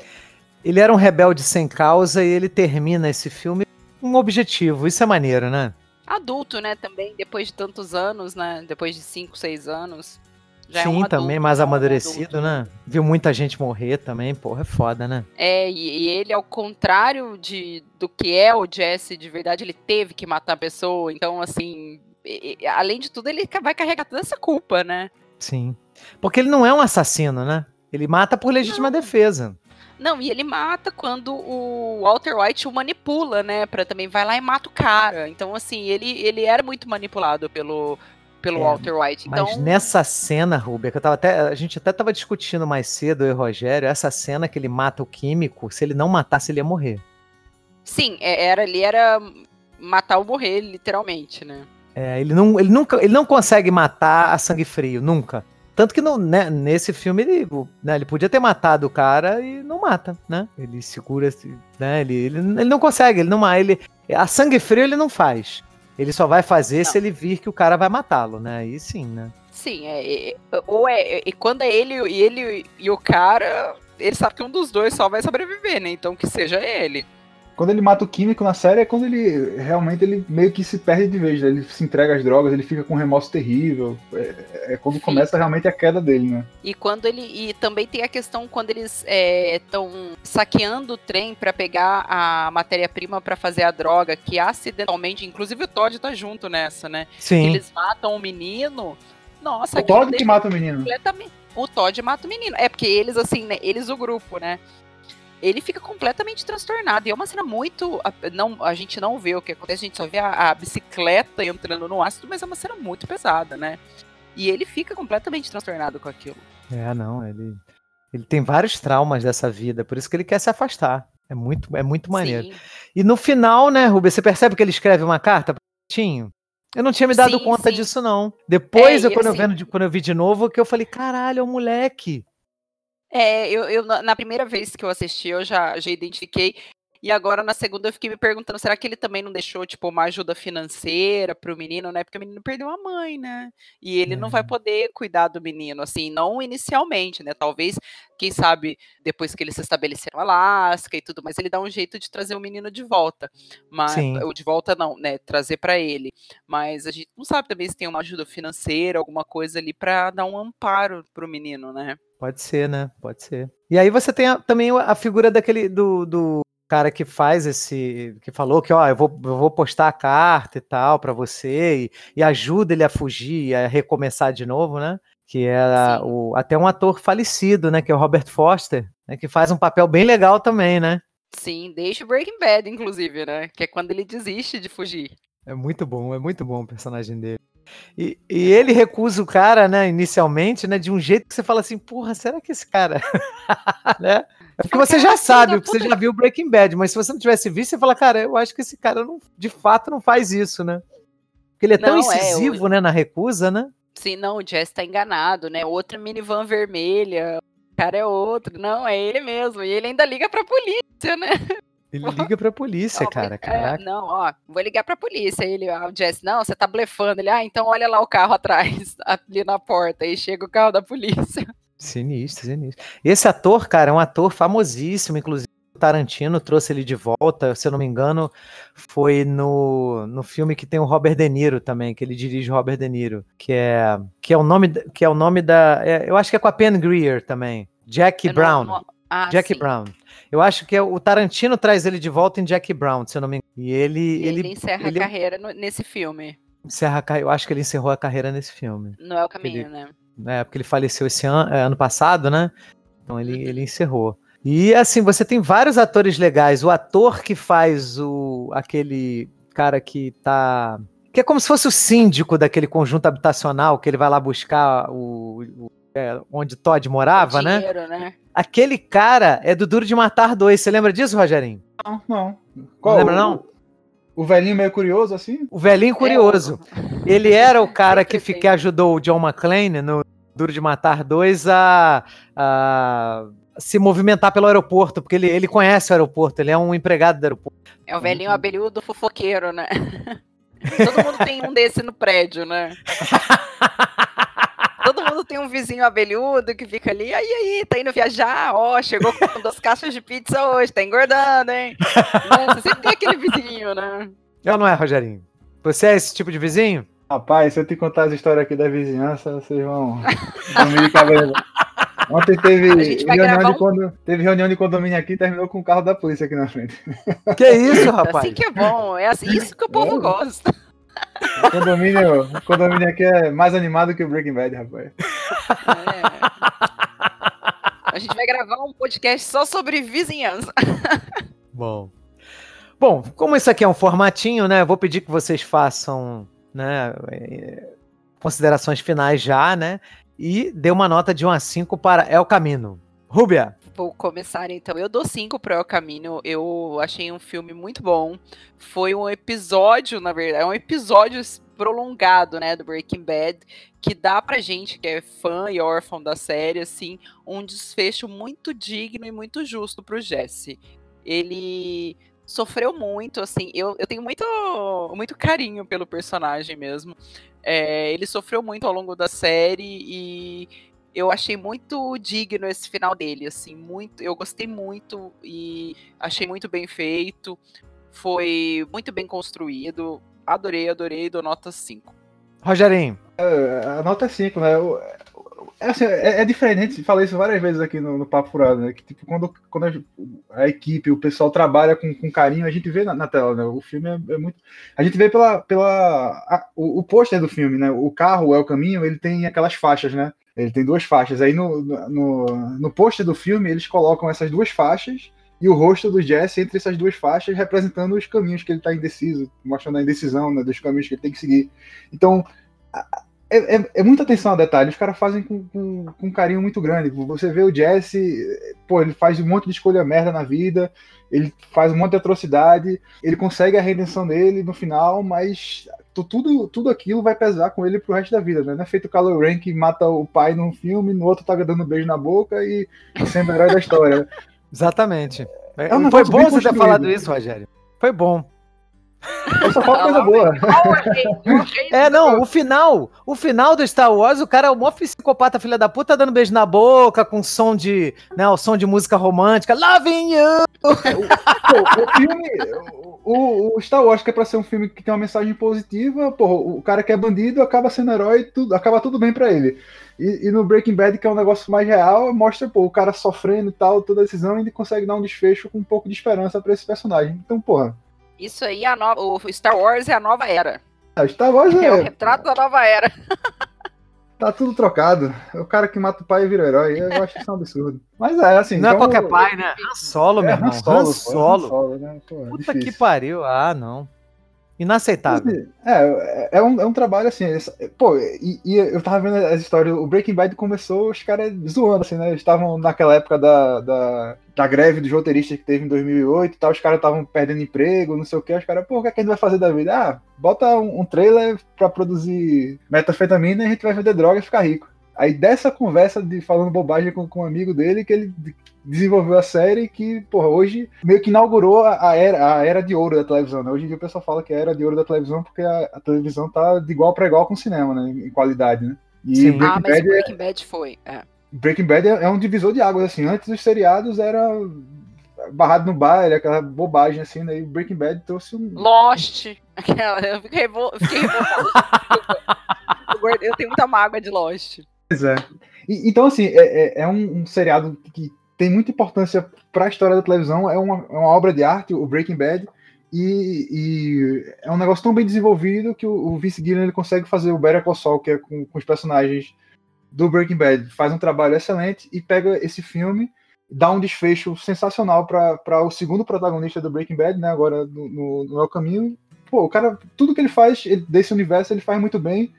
ele era um rebelde sem causa e ele termina esse filme um objetivo. Isso é maneiro, né? adulto, né, também, depois de tantos anos, né, depois de 5, 6 anos. Já é Sim, um adulto, também mais é um amadurecido, adulto. né? Viu muita gente morrer também, porra, é foda, né? É, e, e ele, ao contrário de, do que é o Jesse de verdade, ele teve que matar a pessoa, então, assim, e- e- além de tudo, ele vai carregar toda essa culpa, né? Sim. Porque ele não é um assassino, né? Ele mata por legítima defesa. Não, e ele mata quando o Walter White o manipula, né, pra também vai lá e mata o cara. Então, assim, ele, ele era muito manipulado pelo, pelo É, Walter White. Então, Mas nessa cena, Rubia, que eu tava até. A gente até tava discutindo mais cedo, eu e Rogério, essa cena que ele mata o químico, se ele não matasse, ele ia morrer. sim, é- era ali era matar ou morrer, literalmente, né? É, ele, não, ele, nunca, ele não consegue matar a sangue frio, nunca. Tanto que no, né, nesse filme ele, né, ele podia ter matado o cara e não mata, né? Ele segura, né? Ele, ele, ele não consegue, ele não ele A sangue frio ele não faz. Ele só vai fazer se ele vir que o cara vai matá-lo, né? Aí sim, né? Sim, é, é- ou é, e quando é ele e ele e o cara, ele sabe que um dos dois só vai sobreviver, né? Então que seja ele. Quando ele mata o químico na série é quando ele realmente ele meio que se perde de vez, né? Ele se entrega às drogas, ele fica com um remorso terrível. É, é quando começa realmente a queda dele, né? E quando ele e também tem a questão quando eles estão saqueando o trem pra pegar a matéria-prima pra fazer a droga, que acidentalmente, inclusive o Todd tá junto nessa, né? Sim. Eles matam o menino. Nossa, O Todd que mata o menino. completamente. O Todd mata o menino. É porque eles, assim, né? Eles, o grupo, né? Ele fica completamente transtornado. E é uma cena muito. a- Não, a gente não vê o que acontece, a gente só vê a, a bicicleta entrando no ácido, mas é uma cena muito pesada, né? E ele fica completamente transtornado com aquilo. É, não, ele, ele tem vários traumas dessa vida, por isso que ele quer se afastar. É muito, é muito maneiro. Sim. E no final, né, Rubens, você percebe que ele escreve uma carta pro Tinho? Eu não tinha me dado Sim, conta sim. disso, não. Depois, É, eu, quando, eu assim- vendo, quando eu vi de novo, que eu falei, caralho, é um moleque. É, eu, eu na primeira vez que eu assisti, eu já, já identifiquei. E agora na segunda eu fiquei me perguntando, será que ele também não deixou, tipo, uma ajuda financeira pro menino, né? Porque o menino perdeu a mãe, né? E ele não vai É. poder cuidar do menino, assim, não inicialmente, né? Talvez, quem sabe, depois que eles se estabeleceram em Alasca e tudo mais, ele dá um jeito de trazer o menino de volta. Mas, Sim. ou de volta não, né? Trazer pra ele. Mas a gente não sabe também se tem uma ajuda financeira, alguma coisa ali pra dar um amparo pro menino, né? Pode ser, né? Pode ser. E aí você tem a- também a figura daquele do, do cara que faz esse. que falou que, ó, eu vou, eu vou postar a carta e tal pra você e, e ajuda ele a fugir, a recomeçar de novo, né? Que era Sim. o, até um ator falecido, né? Que é o Robert Foster, né, que faz um papel bem legal também, né? Sim, deixa o Breaking Bad, inclusive, né? Que é quando ele desiste de fugir. É muito bom, é muito bom o personagem dele. E, e ele recusa o cara, né, inicialmente, né, de um jeito que você fala assim, porra, será que esse cara, [laughs] né? É porque você já [laughs] "Caraca, sabe, porque você já viu Breaking Bad, mas se você não tivesse visto, você fala, cara, eu acho que esse cara não, de fato não faz isso, né? Porque ele é tão Não, é, incisivo, né, na recusa, né? Sim, não, o Jess tá enganado, né? Outra minivan vermelha, o cara é outro. Não, é ele mesmo. E ele ainda liga pra polícia, né? Ele liga pra polícia, Ó, cara, é, caraca. não, ó, vou ligar pra polícia. Ele, ah, o Jess, não, você tá blefando. Ele, ah, então olha lá o carro atrás, [laughs] ali na porta. Aí chega o carro da polícia. Sinistro, sinistro. Esse ator, cara, é um ator famosíssimo, inclusive o Tarantino trouxe ele de volta, se eu não me engano, foi no, no filme que tem o Robert De Niro também, que ele dirige o Robert De Niro, que é que é o nome da- que é o nome da, é, eu acho que é com a Pen Greer também, Eu não- Brown. não- ah, Jackie sim. Brown. Eu acho que é, o Tarantino traz ele de volta em Jackie Brown, se eu não me engano. E ele Ele, ele, encerra ele- a carreira no- nesse filme. encerra eu acho que ele encerrou a carreira nesse filme. Não é o caminho, né? Né? Porque ele faleceu esse ano, ano passado, né? Então ele, Uhum. ele encerrou. E assim, você tem vários atores legais. O ator que faz o aquele cara que tá que é como se fosse o síndico daquele conjunto habitacional que ele vai lá buscar o, o- é, onde Todd morava, né? Dinheiro, né? Aquele cara é do Duro de Matar 2. Você lembra disso, Rogerinho? Não, não. Não lembra, não? O velhinho meio curioso, assim? O velhinho curioso. Ele era o [laughs] cara que, fi- Perfeito. que ajudou o John McClane no Duro de Matar 2 a, a se movimentar pelo aeroporto, porque ele, ele conhece o aeroporto, ele é um empregado do aeroporto. É o velhinho abelhudo fofoqueiro, né? [laughs] Todo mundo tem um desse no prédio, né? [laughs] Mundo tem um vizinho abelhudo que fica ali, aí, aí, tá indo viajar, ó, chegou com duas [laughs] caixas de pizza hoje, tá engordando, hein? Nossa, sempre tem aquele vizinho, né? Eu não é, Rogerinho? Você é esse tipo de vizinho? Rapaz, se eu te contar as histórias aqui da vizinhança, vocês vão dormir de cabelo. Ontem teve reunião, um- condo- teve reunião de condomínio aqui e terminou com o carro da polícia aqui na frente. Que isso, rapaz? Assim que é bom, é assim, isso que o povo É. gosta. O condomínio, o condomínio aqui é mais animado que o Breaking Bad, rapaz. É. A gente vai gravar um podcast só sobre vizinhança. Bom. Bom, como isso aqui é um formatinho, né? eu Vou pedir que vocês façam, né, eh, considerações finais já, né? E dê uma nota de 1 a 5 para El Camino. Rúbia, Vou começar então. Eu dou 5 pro El Camino. Eu achei um filme muito bom. Foi um episódio, na verdade, é um episódio prolongado, né, do Breaking Bad, que dá pra gente que é fã e órfão da série, assim, um desfecho muito digno e muito justo pro Jesse. Ele sofreu muito, assim, eu, eu tenho muito, muito carinho pelo personagem mesmo. É, ele sofreu muito ao longo da série e eu achei muito digno esse final dele, assim, muito, eu gostei muito e achei muito bem feito, foi muito bem construído, adorei, adorei, dou nota 5. Rogerinho, A nota é 5, né? É, assim, é, é diferente, fala isso várias vezes aqui no, no Papo Furado, né? Que tipo, quando, quando a, a equipe, o pessoal trabalha com, com carinho, a gente vê na, na tela, né? O filme é, é muito. A gente vê pela. pela a- o, o pôster do filme, né? O carro é o caminho, ele tem aquelas faixas, né? Ele tem duas faixas. Aí no, no, no pôster do filme, eles colocam essas duas faixas e o rosto do Jesse entre essas duas faixas, representando os caminhos que ele está indeciso, mostrando a indecisão né, dos caminhos que ele tem que seguir. Então, a- é, é- é muita atenção a detalhe, os caras fazem com, com, com um carinho muito grande. Você vê o Jesse, pô, ele faz um monte de escolha merda na vida, ele faz um monte de atrocidade, ele consegue a redenção dele no final, mas tu- tudo, tudo aquilo vai pesar com ele pro resto da vida, né? Não é feito o Kylo Ren que mata o pai num filme, no outro tá dando um beijo na boca e, e sendo o herói da história. exatamente. É Foi bom você ter falado isso, Rogério. Foi bom. Só falta coisa boa. [laughs] É, não, o final, o final do Star Wars, o cara é o maior psicopata filha da puta, dando beijo na boca, com som de, né, o som de música romântica, Loving You! Pô, o filme, o, o Star Wars que é pra ser um filme que tem uma mensagem positiva, pô, o cara que é bandido acaba sendo herói, tudo, acaba tudo bem pra ele. E, e no Breaking Bad, que é um negócio mais real, mostra pô, o cara sofrendo e tal, toda a decisão, e ele consegue dar um desfecho com um pouco de esperança pra esse personagem. Então, porra, Isso aí, é a nova, o Star Wars é a nova era. a Star Wars [laughs] É o é, retrato da nova era. [laughs] tá tudo trocado. O cara que mata o pai vira herói. Eu acho isso um absurdo. Mas é, assim. Não é então- qualquer pai, né? Han Solo, meu É, irmão. Han Solo. Han pô, Solo. Han Solo, né? Pô, Puta difícil. que pariu. Ah, não. Inaceitável. Assim, É, é um, é um trabalho assim. Pô, e, e eu tava vendo as histórias. O Breaking Bad começou os caras zoando, assim, né? Eles estavam naquela época da, da, da greve dos roteiristas que teve em 2008 e tal. Os caras estavam perdendo emprego, não sei o que. Os caras, pô, o que, é que a gente vai fazer da vida? Ah, bota um, um trailer pra produzir metafetamina e a gente vai vender droga e ficar rico. Aí dessa conversa de falando bobagem com, com um amigo dele, que ele desenvolveu a série que, porra, hoje meio que inaugurou a, era, a era de ouro da televisão, né? Hoje em dia o pessoal fala que é a era de ouro da televisão porque a, a televisão tá de igual para igual com o cinema, né? Em qualidade, né? E Sim. Breaking, Ah, mas o Bad é, Breaking Bad foi. é. Breaking Bad é, é um divisor de águas, assim. Antes os seriados era barrado no baile, aquela bobagem, assim, né? E Breaking Bad trouxe um... Lost. [laughs] Aquela, eu fiquei, revol... fiquei [laughs] eu tenho muita mágoa de Lost. Pois é. E- então, assim, é, é- é um, um seriado que tem muita importância para a história da televisão. É uma, é uma obra de arte, o Breaking Bad. E, e é um negócio tão bem desenvolvido que o, o Vince Gilligan ele consegue fazer o Better Call Saul, que é com, com os personagens do Breaking Bad. Faz um trabalho excelente e pega esse filme, dá um desfecho sensacional para o segundo protagonista do Breaking Bad, né? Agora no, no, no Caminho. pô, o cara, tudo que ele faz ele, desse universo, ele faz muito bem,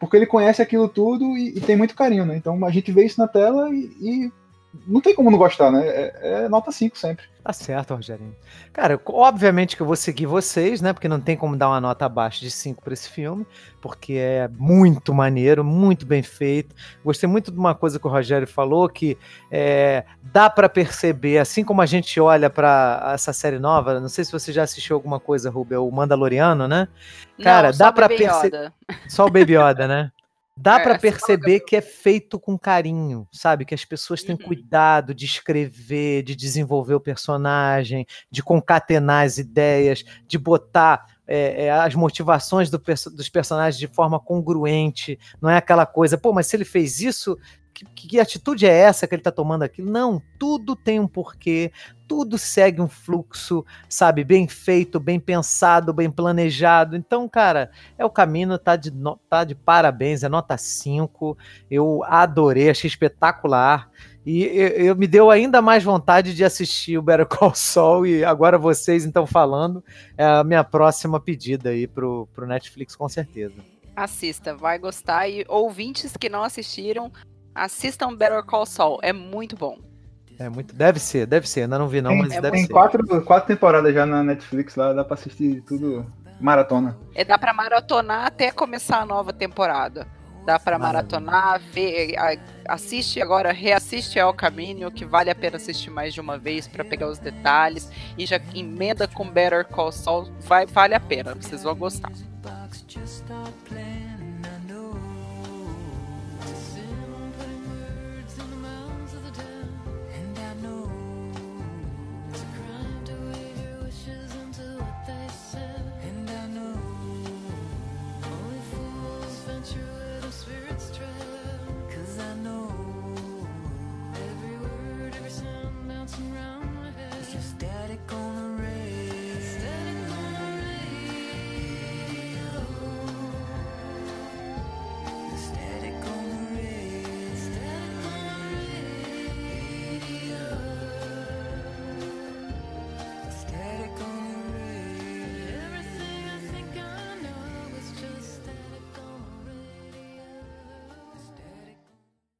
porque ele conhece aquilo tudo e, e, tem muito carinho, né? Então a gente vê isso na tela e não tem como não gostar, né? É, é nota 5 sempre. Tá certo, Rogerinho. Cara, obviamente que eu vou seguir vocês, né? Porque não tem como dar uma nota abaixo de 5 para esse filme, porque é muito maneiro, muito bem feito. Gostei muito de uma coisa que o Rogério falou, que é, dá para perceber, assim como a gente olha para essa série nova, não sei se você já assistiu alguma coisa, Rubel, o Mandaloriano, né? Cara, não, dá para perceber. Só o Baby Yoda, né? [laughs] Dá é, para perceber que é feito com carinho, sabe? Que as pessoas têm uhum. cuidado de escrever, de desenvolver o personagem, de concatenar as ideias, de botar é, é, as motivações do, dos personagens de forma congruente. Não é aquela coisa, pô, mas se ele fez isso, que, que, atitude é essa que ele está tomando aqui? Não, tudo tem um porquê, tudo segue um fluxo, sabe, bem feito, bem pensado, bem planejado. Então, cara, é o caminho, tá de, tá de parabéns, é nota 5. Eu adorei, achei espetacular. E eu, eu, me deu ainda mais vontade de assistir o Better Call Saul e agora vocês então falando, é a minha próxima pedida aí pro, pro Netflix com certeza. Assista, vai gostar e ouvintes que não assistiram, Assistam Better Call Saul, é muito bom. É muito, deve ser, deve ser, ainda não vi não, tem, mas é deve tem ser. quatro, quatro temporadas já na Netflix lá, dá pra assistir tudo maratona. É, dá pra maratonar até começar a nova temporada. Dá pra maratonar, ver, assiste agora, reassiste ao caminho, que vale a pena assistir mais de uma vez para pegar os detalhes. E já emenda com Better Call Saul, vai, vale a pena, vocês vão gostar.